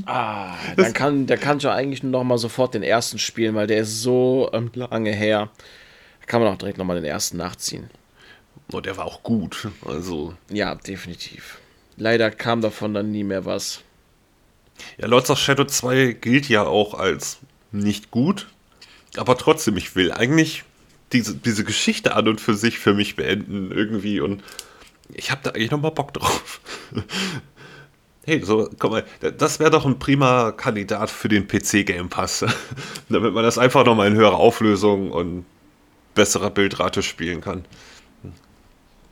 Ah, dann kann, der kann schon eigentlich nur noch mal sofort den ersten spielen, weil der ist so ähm, lange her. Da kann man auch direkt noch mal den ersten nachziehen. Und oh, der war auch gut, also. Ja, definitiv. Leider kam davon dann nie mehr was. Ja, Lords of Shadow 2 gilt ja auch als nicht gut, aber trotzdem, ich will eigentlich diese, diese Geschichte an und für sich für mich beenden irgendwie und ich habe da eigentlich nochmal Bock drauf. *laughs* hey, so, guck mal, das wäre doch ein prima Kandidat für den PC Game Pass, *laughs* damit man das einfach nochmal in höherer Auflösung und besserer Bildrate spielen kann.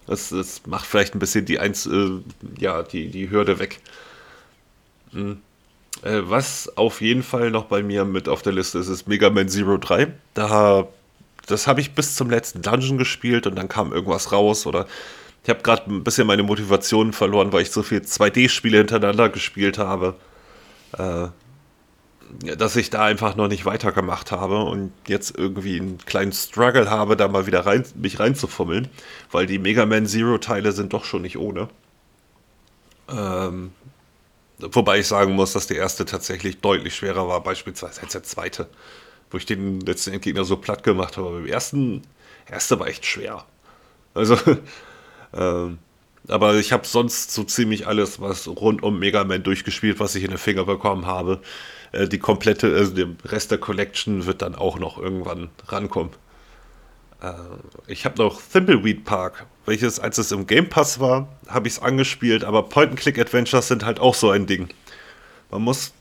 Das, das macht vielleicht ein bisschen die, Eins, äh, ja, die, die Hürde weg. Hm. Äh, was auf jeden Fall noch bei mir mit auf der Liste ist, ist Mega Man Zero 3. Da, das habe ich bis zum letzten Dungeon gespielt und dann kam irgendwas raus oder ich habe gerade ein bisschen meine Motivation verloren, weil ich so viel 2D-Spiele hintereinander gespielt habe. Äh, dass ich da einfach noch nicht weitergemacht habe und jetzt irgendwie einen kleinen Struggle habe, da mal wieder rein, mich reinzufummeln, weil die Mega Man Zero Teile sind doch schon nicht ohne. Ähm, wobei ich sagen muss, dass der erste tatsächlich deutlich schwerer war, beispielsweise als der zweite, wo ich den letzten Endgegner so platt gemacht habe. Aber im ersten, erste war echt schwer. Also, *laughs* ähm, aber ich habe sonst so ziemlich alles, was rund um Mega Man durchgespielt, was ich in den Finger bekommen habe. Äh, die komplette, also der Rest der Collection wird dann auch noch irgendwann rankommen. Äh, ich habe noch Thimbleweed Park, welches, als es im Game Pass war, habe ich es angespielt, aber Point-and-Click-Adventures sind halt auch so ein Ding. Man muss,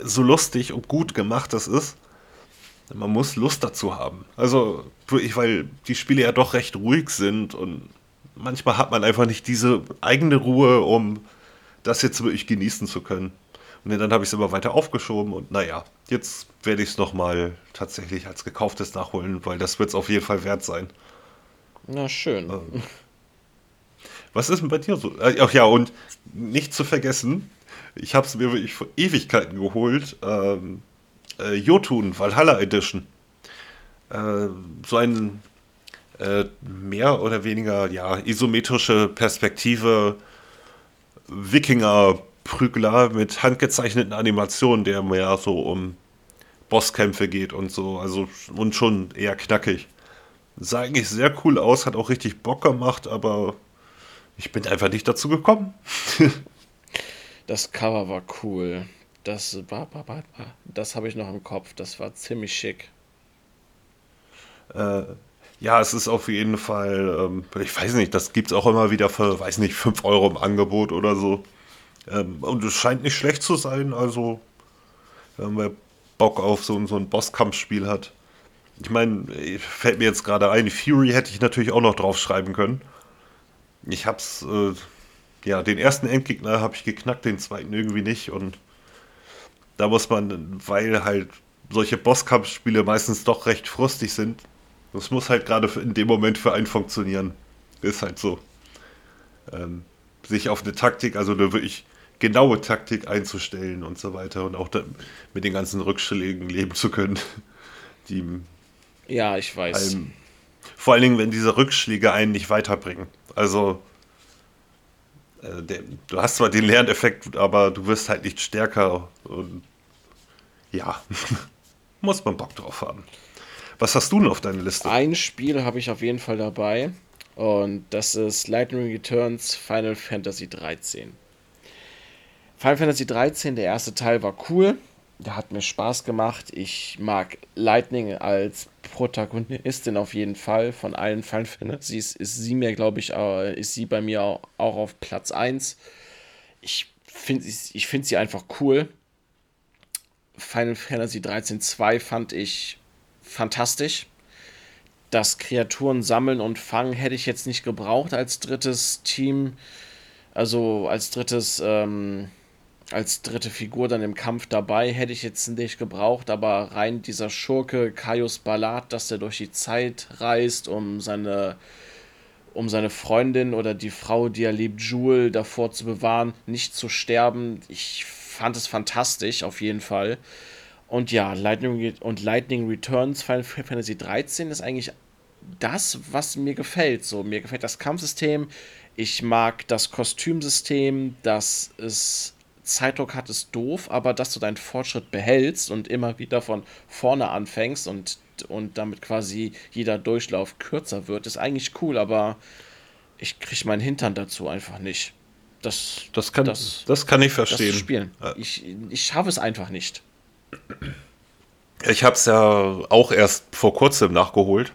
so lustig und gut gemacht das ist, man muss Lust dazu haben. Also, weil die Spiele ja doch recht ruhig sind und manchmal hat man einfach nicht diese eigene Ruhe, um das jetzt wirklich genießen zu können. Und dann habe ich es immer weiter aufgeschoben und naja, jetzt werde ich es nochmal tatsächlich als gekauftes nachholen, weil das wird es auf jeden Fall wert sein. Na schön. Ähm, was ist denn bei dir so? Äh, ach ja, und nicht zu vergessen, ich habe es mir wirklich vor Ewigkeiten geholt, ähm, äh, Jotun Valhalla Edition. Äh, so ein äh, mehr oder weniger ja, isometrische Perspektive Wikinger Prügler mit handgezeichneten Animationen, der mehr so um Bosskämpfe geht und so, also und schon eher knackig. Sah eigentlich sehr cool aus, hat auch richtig Bock gemacht, aber ich bin einfach nicht dazu gekommen. *laughs* das Cover war cool. Das das habe ich noch im Kopf. Das war ziemlich schick. Äh, ja, es ist auf jeden Fall, ähm, ich weiß nicht, das gibt es auch immer wieder für, weiß nicht, 5 Euro im Angebot oder so. Ähm, und es scheint nicht schlecht zu sein, also wenn man Bock auf so, so ein Bosskampfspiel hat. Ich meine, fällt mir jetzt gerade ein, Fury hätte ich natürlich auch noch draufschreiben können. Ich hab's, äh, ja, den ersten Endgegner habe ich geknackt, den zweiten irgendwie nicht und da muss man, weil halt solche Bosskampfspiele meistens doch recht frustig sind, das muss halt gerade in dem Moment für einen funktionieren. Ist halt so. Ähm, sich auf eine Taktik, also eine wirklich genaue Taktik einzustellen und so weiter und auch mit den ganzen Rückschlägen leben zu können, *laughs* die ja, ich weiß. Einem, vor allen Dingen, wenn diese Rückschläge einen nicht weiterbringen. Also äh, der, du hast zwar den Lerneffekt, aber du wirst halt nicht stärker und ja, *laughs* muss man Bock drauf haben. Was hast du denn auf deiner Liste? Ein Spiel habe ich auf jeden Fall dabei und das ist Lightning Returns Final Fantasy 13. Final Fantasy 13, der erste Teil war cool, der hat mir Spaß gemacht. Ich mag Lightning als Protagonistin auf jeden Fall. Von allen Final Fantasies ist sie mir, glaube ich, ist sie bei mir auch auf Platz 1. Ich finde ich find sie einfach cool. Final Fantasy 13 2 fand ich fantastisch. Das Kreaturen sammeln und fangen hätte ich jetzt nicht gebraucht als drittes Team. Also als drittes, ähm, als dritte Figur dann im Kampf dabei hätte ich jetzt nicht gebraucht, aber rein dieser Schurke Kaius Ballad, dass er durch die Zeit reist, um seine um seine Freundin oder die Frau, die er liebt, Jewel, davor zu bewahren, nicht zu sterben. Ich fand es fantastisch, auf jeden Fall. Und ja, Lightning und Lightning Returns Final Fantasy 13 ist eigentlich das, was mir gefällt. So, mir gefällt das Kampfsystem. Ich mag das Kostümsystem. Das ist Zeitdruck hat, ist doof, aber dass du deinen Fortschritt behältst und immer wieder von vorne anfängst und, und damit quasi jeder Durchlauf kürzer wird, ist eigentlich cool, aber ich kriege meinen Hintern dazu einfach nicht. Das, das, kann, das, das kann ich verstehen. Das spielen. Ich, ich schaffe es einfach nicht. Ich habe es ja auch erst vor kurzem nachgeholt.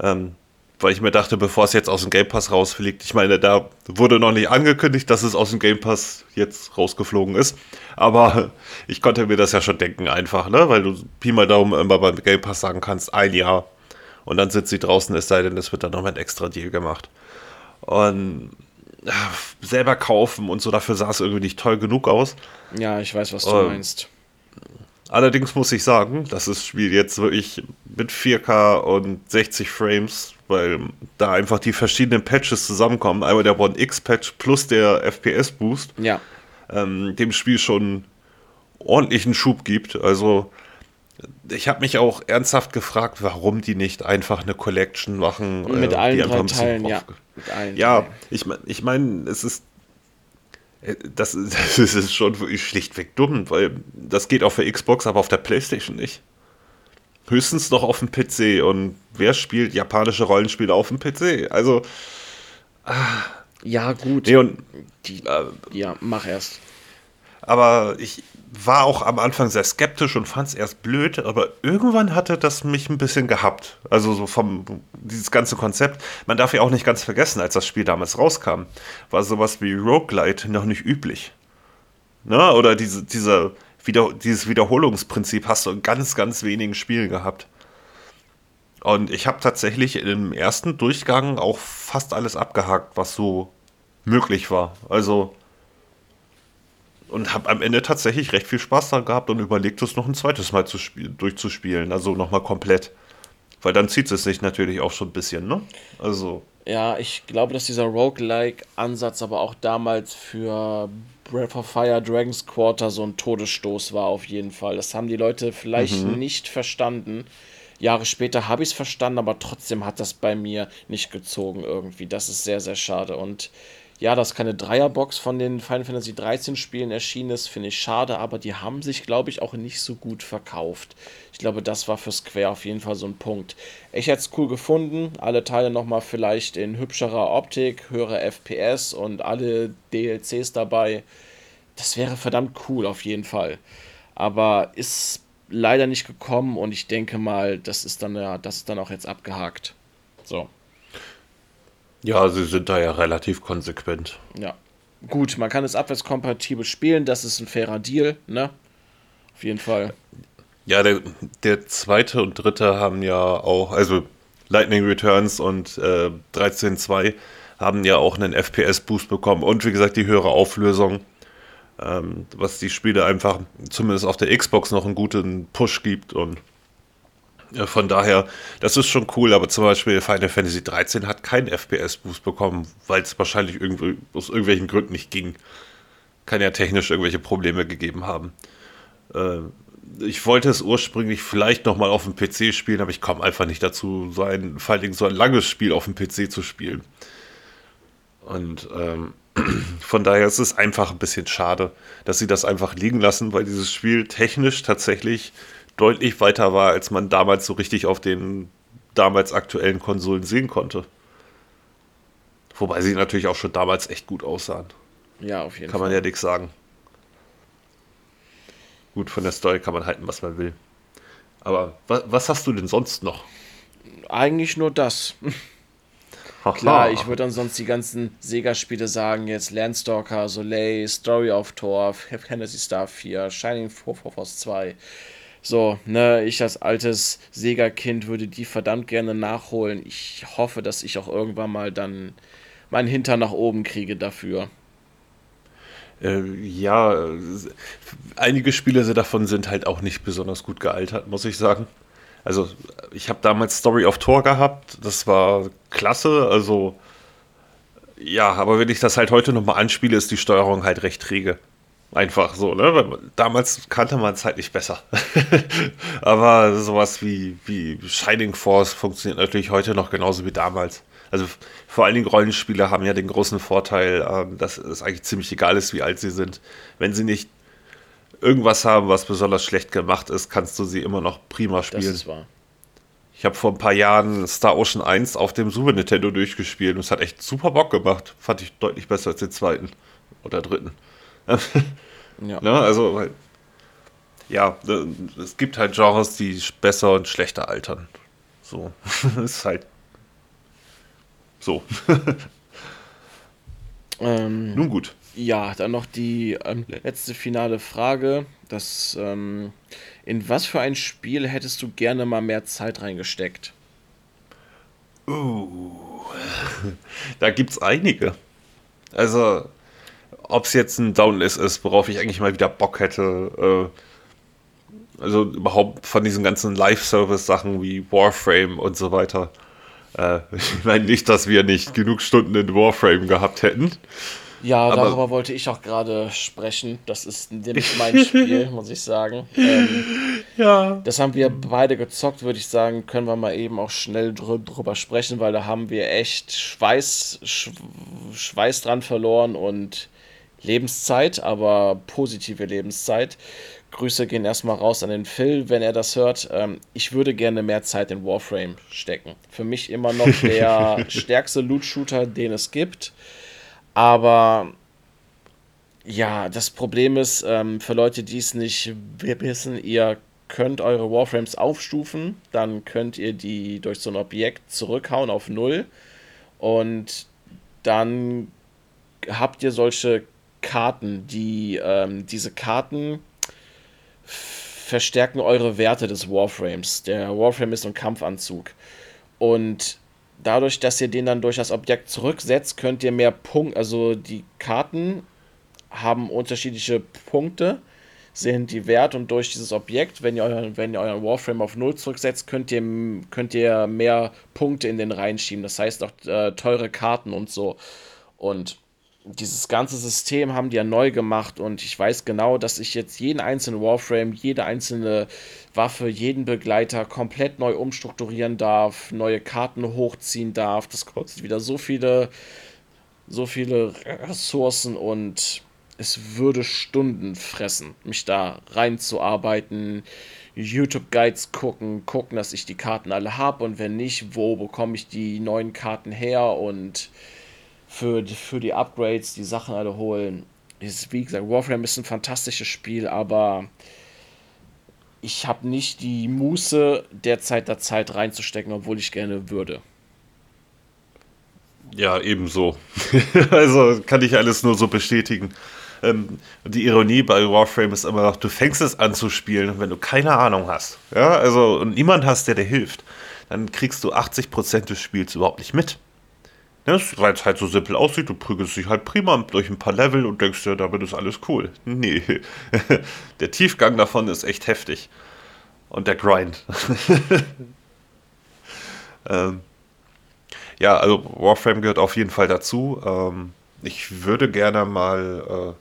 Ähm, weil ich mir dachte, bevor es jetzt aus dem Game Pass rausfliegt, ich meine, da wurde noch nicht angekündigt, dass es aus dem Game Pass jetzt rausgeflogen ist. Aber *laughs* ich konnte mir das ja schon denken, einfach, ne? Weil du Pi mal Daumen immer beim Game Pass sagen kannst, ein Jahr. Und dann sitzt sie draußen, es sei denn, es wird dann noch ein extra Deal gemacht. Und selber kaufen und so, dafür sah es irgendwie nicht toll genug aus. Ja, ich weiß, was du ähm, meinst. Allerdings muss ich sagen, dass das Spiel jetzt wirklich mit 4K und 60 Frames, weil da einfach die verschiedenen Patches zusammenkommen, einmal der One X-Patch plus der FPS-Boost, ja. ähm, dem Spiel schon ordentlichen Schub gibt. Also ich habe mich auch ernsthaft gefragt, warum die nicht einfach eine Collection machen. Mit äh, allen drei Teilen, ja. Allen ja, Teilen. ich meine, ich mein, es ist äh, das, *laughs* das ist schon wirklich schlichtweg dumm, weil das geht auf der Xbox, aber auf der Playstation nicht. Höchstens noch auf dem PC. Und wer spielt japanische Rollenspiele auf dem PC? Also. Ah. Ja, gut. Nee, und, Die, äh, ja, mach erst. Aber ich war auch am Anfang sehr skeptisch und fand es erst blöd, aber irgendwann hatte das mich ein bisschen gehabt. Also so vom dieses ganze Konzept. Man darf ja auch nicht ganz vergessen, als das Spiel damals rauskam, war sowas wie Roguelite noch nicht üblich. Ne? Oder diese, diese wieder, dieses Wiederholungsprinzip hast du in ganz, ganz wenigen Spielen gehabt. Und ich habe tatsächlich im ersten Durchgang auch fast alles abgehakt, was so möglich war. Also und habe am Ende tatsächlich recht viel Spaß daran gehabt und überlegt, es noch ein zweites Mal zu durchzuspielen, also nochmal komplett. Weil dann zieht es sich natürlich auch schon ein bisschen, ne? Also. Ja, ich glaube, dass dieser Roguelike-Ansatz aber auch damals für Breath of Fire Dragon's Quarter so ein Todesstoß war, auf jeden Fall. Das haben die Leute vielleicht mhm. nicht verstanden. Jahre später habe ich es verstanden, aber trotzdem hat das bei mir nicht gezogen irgendwie. Das ist sehr, sehr schade. Und ja, dass keine Dreierbox von den Final Fantasy 13 Spielen erschienen ist, finde ich schade, aber die haben sich, glaube ich, auch nicht so gut verkauft. Ich glaube, das war für Square auf jeden Fall so ein Punkt. Ich hätte es cool gefunden, alle Teile nochmal vielleicht in hübscherer Optik, höhere FPS und alle DLCs dabei. Das wäre verdammt cool auf jeden Fall. Aber ist leider nicht gekommen und ich denke mal, das ist dann ja, das ist dann auch jetzt abgehakt. So. Ja, sie sind da ja relativ konsequent. Ja. Gut, man kann es abwärtskompatibel spielen, das ist ein fairer Deal, ne? Auf jeden Fall. Ja, der, der zweite und dritte haben ja auch, also Lightning Returns und äh, 13.2 haben ja auch einen FPS-Boost bekommen und wie gesagt die höhere Auflösung. ähm, was die Spiele einfach zumindest auf der Xbox noch einen guten Push gibt und von daher, das ist schon cool, aber zum Beispiel Final Fantasy 13 hat keinen FPS-Boost bekommen, weil es wahrscheinlich irgendwie aus irgendwelchen Gründen nicht ging. Kann ja technisch irgendwelche Probleme gegeben haben. Äh, ich wollte es ursprünglich vielleicht nochmal auf dem PC spielen, aber ich komme einfach nicht dazu, so ein, vor allen Dingen so ein langes Spiel auf dem PC zu spielen. Und ähm, *clears throat* von daher ist es einfach ein bisschen schade, dass sie das einfach liegen lassen, weil dieses Spiel technisch tatsächlich deutlich weiter war, als man damals so richtig auf den damals aktuellen Konsolen sehen konnte. Wobei sie natürlich auch schon damals echt gut aussahen. Ja, auf jeden kann Fall. Kann man ja nichts sagen. Gut, von der Story kann man halten, was man will. Aber was, was hast du denn sonst noch? Eigentlich nur das. Klar, ich würde dann sonst die ganzen Sega-Spiele sagen, jetzt Landstalker, Soleil, Story of Thor, Fantasy Star 4, Shining Force 2. So, ne, ich als altes Sega-Kind würde die verdammt gerne nachholen. Ich hoffe, dass ich auch irgendwann mal dann meinen Hintern nach oben kriege dafür. Äh, ja, einige Spiele davon sind halt auch nicht besonders gut gealtert, muss ich sagen. Also, ich habe damals Story of Thor gehabt, das war klasse, also ja, aber wenn ich das halt heute nochmal anspiele, ist die Steuerung halt recht träge. Einfach so, ne? Weil damals kannte man es halt nicht besser. *laughs* Aber sowas wie, wie Shining Force funktioniert natürlich heute noch genauso wie damals. Also vor allen Dingen Rollenspiele haben ja den großen Vorteil, ähm, dass es eigentlich ziemlich egal ist, wie alt sie sind. Wenn sie nicht irgendwas haben, was besonders schlecht gemacht ist, kannst du sie immer noch prima spielen. Das ist wahr. Ich habe vor ein paar Jahren Star Ocean 1 auf dem Super Nintendo durchgespielt und es hat echt super Bock gemacht. Fand ich deutlich besser als den zweiten oder dritten. Ja. Ne? Also, ja, es gibt halt Genres, die besser und schlechter altern. So, *laughs* ist halt so. *laughs* ähm, Nun gut. Ja, dann noch die ähm, letzte finale Frage. Das, ähm, in was für ein Spiel hättest du gerne mal mehr Zeit reingesteckt? Uh, *laughs* da gibt's einige. Also, ob es jetzt ein Downless ist, worauf ich eigentlich mal wieder Bock hätte. Äh, also überhaupt von diesen ganzen Live-Service-Sachen wie Warframe und so weiter. Äh, *laughs* ich meine nicht, dass wir nicht genug Stunden in Warframe gehabt hätten. Ja, aber darüber wollte ich auch gerade sprechen. Das ist nämlich mein Spiel, *laughs* muss ich sagen. Ähm, ja. Das haben wir beide gezockt, würde ich sagen. Können wir mal eben auch schnell drüber sprechen, weil da haben wir echt Schweiß, Schweiß dran verloren und Lebenszeit, aber positive Lebenszeit. Grüße gehen erstmal raus an den Phil, wenn er das hört. Ähm, ich würde gerne mehr Zeit in Warframe stecken. Für mich immer noch *laughs* der stärkste Loot-Shooter, den es gibt. Aber ja, das Problem ist, ähm, für Leute, die es nicht wissen, ihr könnt eure Warframes aufstufen, dann könnt ihr die durch so ein Objekt zurückhauen auf Null und dann habt ihr solche Karten, die ähm, diese Karten verstärken eure Werte des Warframes. Der Warframe ist ein Kampfanzug. Und dadurch, dass ihr den dann durch das Objekt zurücksetzt, könnt ihr mehr Punkte, also die Karten haben unterschiedliche Punkte, sehen die Wert und durch dieses Objekt, wenn ihr, euren, wenn ihr euren Warframe auf 0 zurücksetzt, könnt ihr, könnt ihr mehr Punkte in den reinschieben. Das heißt auch äh, teure Karten und so. Und dieses ganze System haben die ja neu gemacht und ich weiß genau, dass ich jetzt jeden einzelnen Warframe, jede einzelne Waffe, jeden Begleiter komplett neu umstrukturieren darf, neue Karten hochziehen darf. Das kostet wieder so viele, so viele Ressourcen und es würde Stunden fressen, mich da reinzuarbeiten, YouTube-Guides gucken, gucken, dass ich die Karten alle habe und wenn nicht, wo bekomme ich die neuen Karten her und für, für die Upgrades die Sachen alle holen. Wie gesagt, Warframe ist ein fantastisches Spiel, aber ich habe nicht die Muße, derzeit da Zeit reinzustecken, obwohl ich gerne würde. Ja, ebenso. *laughs* also kann ich alles nur so bestätigen. Ähm, die Ironie bei Warframe ist immer noch, du fängst es an zu spielen, wenn du keine Ahnung hast. Ja, also und niemand hast, der dir hilft, dann kriegst du 80% des Spiels überhaupt nicht mit. Ne, weil es halt so simpel aussieht, du prügelst dich halt prima durch ein paar Level und denkst dir, damit ist alles cool. Nee, *laughs* der Tiefgang davon ist echt heftig. Und der Grind. *laughs* ähm, ja, also Warframe gehört auf jeden Fall dazu. Ähm, ich würde gerne mal,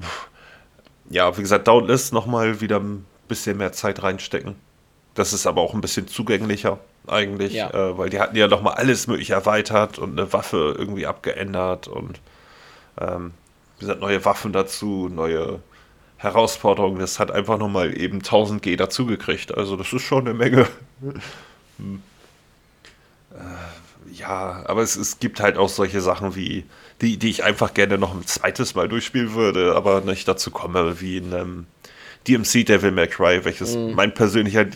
äh, ja, wie gesagt, Doubtless nochmal wieder ein bisschen mehr Zeit reinstecken. Das ist aber auch ein bisschen zugänglicher eigentlich, ja. äh, weil die hatten ja nochmal alles mögliche erweitert und eine Waffe irgendwie abgeändert und ähm, wie gesagt, neue Waffen dazu, neue Herausforderungen. Das hat einfach nochmal eben 1000 G dazugekriegt. Also das ist schon eine Menge. hm. *laughs* äh, ja, aber es, es gibt halt auch solche Sachen wie, die, die ich einfach gerne noch ein zweites Mal durchspielen würde, aber nicht dazu komme, wie in einem DMC Devil May Cry, welches mhm. mein persönlicher,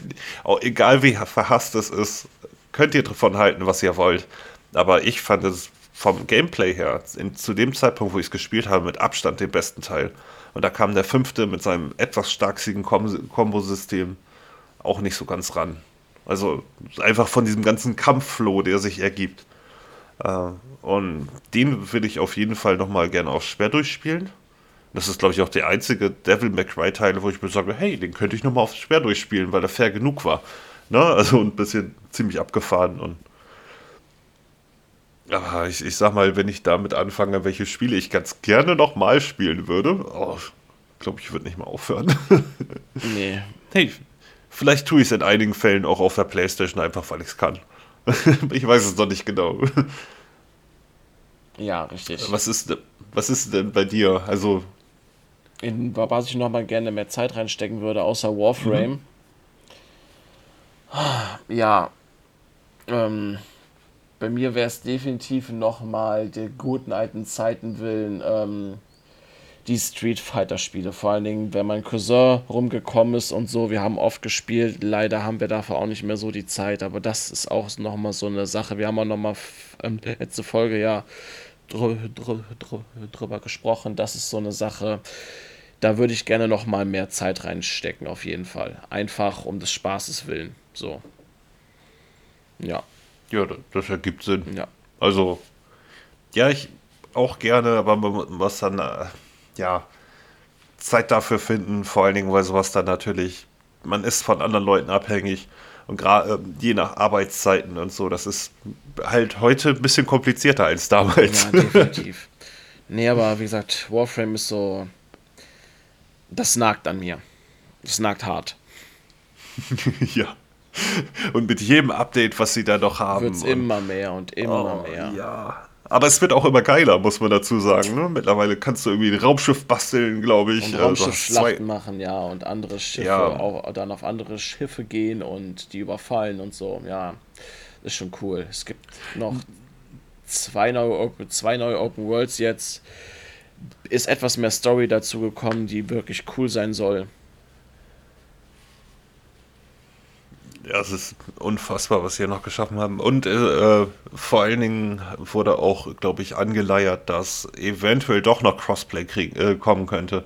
auch egal wie verhasst es ist, könnt ihr davon halten, was ihr wollt. Aber ich fand es vom Gameplay her, in, zu dem Zeitpunkt, wo ich es gespielt habe, mit Abstand den besten Teil. Und da kam der fünfte mit seinem etwas starksigen Kombosystem auch nicht so ganz ran. Also einfach von diesem ganzen Kampfflow, der sich ergibt. Äh, und den will ich auf jeden Fall nochmal gerne auch schwer durchspielen. Das ist, glaube ich, auch der einzige Devil May Cry-Teil, wo ich mir sage, hey, den könnte ich nochmal auf schwer durchspielen, weil er fair genug war. Ne? Also ein bisschen ziemlich abgefahren und aber ich, ich sag mal, wenn ich damit anfange, welche Spiele ich ganz gerne nochmal spielen würde, oh, glaube ich, würde nicht mal aufhören. *laughs* nee. Hey, vielleicht tue ich es in einigen Fällen auch auf der Playstation einfach, weil ich es kann. *laughs* ich weiß es noch nicht genau. Ja, richtig. Was ist, was ist denn bei dir? Also, in was ich noch mal gerne mehr Zeit reinstecken würde, außer Warframe. Mhm. Ja, ähm, bei mir wäre es definitiv noch mal der guten alten Zeiten willen ähm, die Street Fighter Spiele. Vor allen Dingen, wenn mein Cousin rumgekommen ist und so. Wir haben oft gespielt. Leider haben wir dafür auch nicht mehr so die Zeit. Aber das ist auch noch mal so eine Sache. Wir haben auch noch mal ähm, letzte Folge ja drü drü drü drüber gesprochen. Das ist so eine Sache da würde ich gerne noch mal mehr Zeit reinstecken, auf jeden Fall. Einfach um des Spaßes willen. So. Ja. Ja, das ergibt Sinn. Ja. Also, ja, ich auch gerne, aber man muss dann, äh, ja, Zeit dafür finden, vor allen Dingen, weil sowas dann natürlich, man ist von anderen Leuten abhängig und gerade äh, je nach Arbeitszeiten und so, das ist halt heute ein bisschen komplizierter als damals. Ja, definitiv. nee, aber wie gesagt, Warframe ist so, das nagt an mir. Das nagt hart. *laughs* ja. Und mit jedem Update, was sie da noch haben. Wird es immer mehr und immer oh, mehr. Ja. Aber es wird auch immer geiler, muss man dazu sagen. Ne? Mittlerweile kannst du irgendwie ein Raumschiff basteln, glaube ich. Und also Raumschiffschlachten machen, ja, und andere Schiffe ja. auch, dann auf andere Schiffe gehen und die überfallen und so. Ja, ist schon cool. Es gibt noch zwei neue, zwei neue Open Worlds jetzt ist etwas mehr Story dazu gekommen, die wirklich cool sein soll. Ja, es ist unfassbar, was sie hier noch geschaffen haben. Und äh, vor allen Dingen wurde auch, glaube ich, angeleiert, dass eventuell doch noch Crossplay krieg, äh, kommen könnte.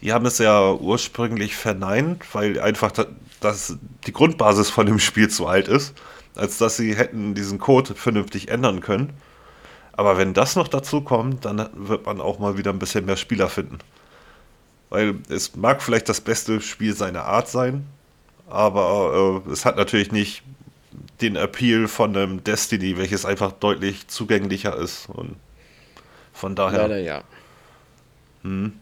Die haben es ja ursprünglich verneint, weil einfach das, das die Grundbasis von dem Spiel zu alt ist, als dass sie hätten diesen Code vernünftig ändern können. Aber wenn das noch dazu kommt, dann wird man auch mal wieder ein bisschen mehr Spieler finden. Weil es mag vielleicht das beste Spiel seiner Art sein, aber äh, es hat natürlich nicht den Appeal von einem Destiny, welches einfach deutlich zugänglicher ist. Und von daher. Leider ja. Hm.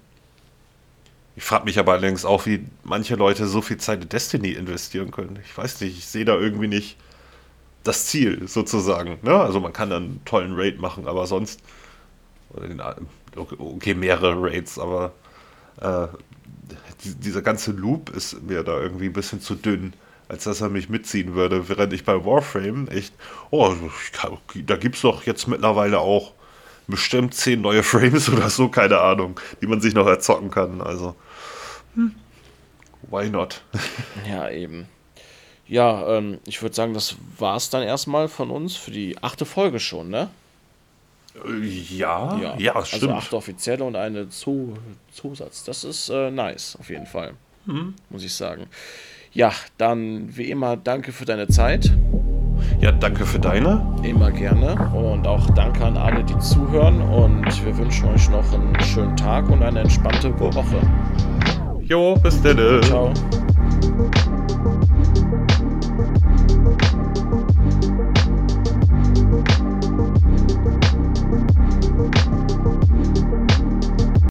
Ich frage mich aber allerdings auch, wie manche Leute so viel Zeit in Destiny investieren können. Ich weiß nicht, ich sehe da irgendwie nicht das Ziel sozusagen. Ne? Also man kann dann einen tollen Raid machen, aber sonst okay, mehrere Raids, aber äh, die, dieser ganze Loop ist mir da irgendwie ein bisschen zu dünn, als dass er mich mitziehen würde, während ich bei Warframe echt, oh, da gibt es doch jetzt mittlerweile auch bestimmt zehn neue Frames *laughs* oder so, keine Ahnung, die man sich noch erzocken kann, also hm, why not? Ja, eben. Ja, ähm, ich würde sagen, das war es dann erstmal von uns für die achte Folge schon, ne? Äh, ja, ja, ja also stimmt. Also acht offizielle und eine Zu Zusatz. Das ist äh, nice, auf jeden Fall. Mhm. Muss ich sagen. Ja, dann wie immer, danke für deine Zeit. Ja, danke für deine. Immer gerne. Und auch danke an alle, die zuhören. Und wir wünschen euch noch einen schönen Tag und eine entspannte Woche. Jo, bis dann. Ciao.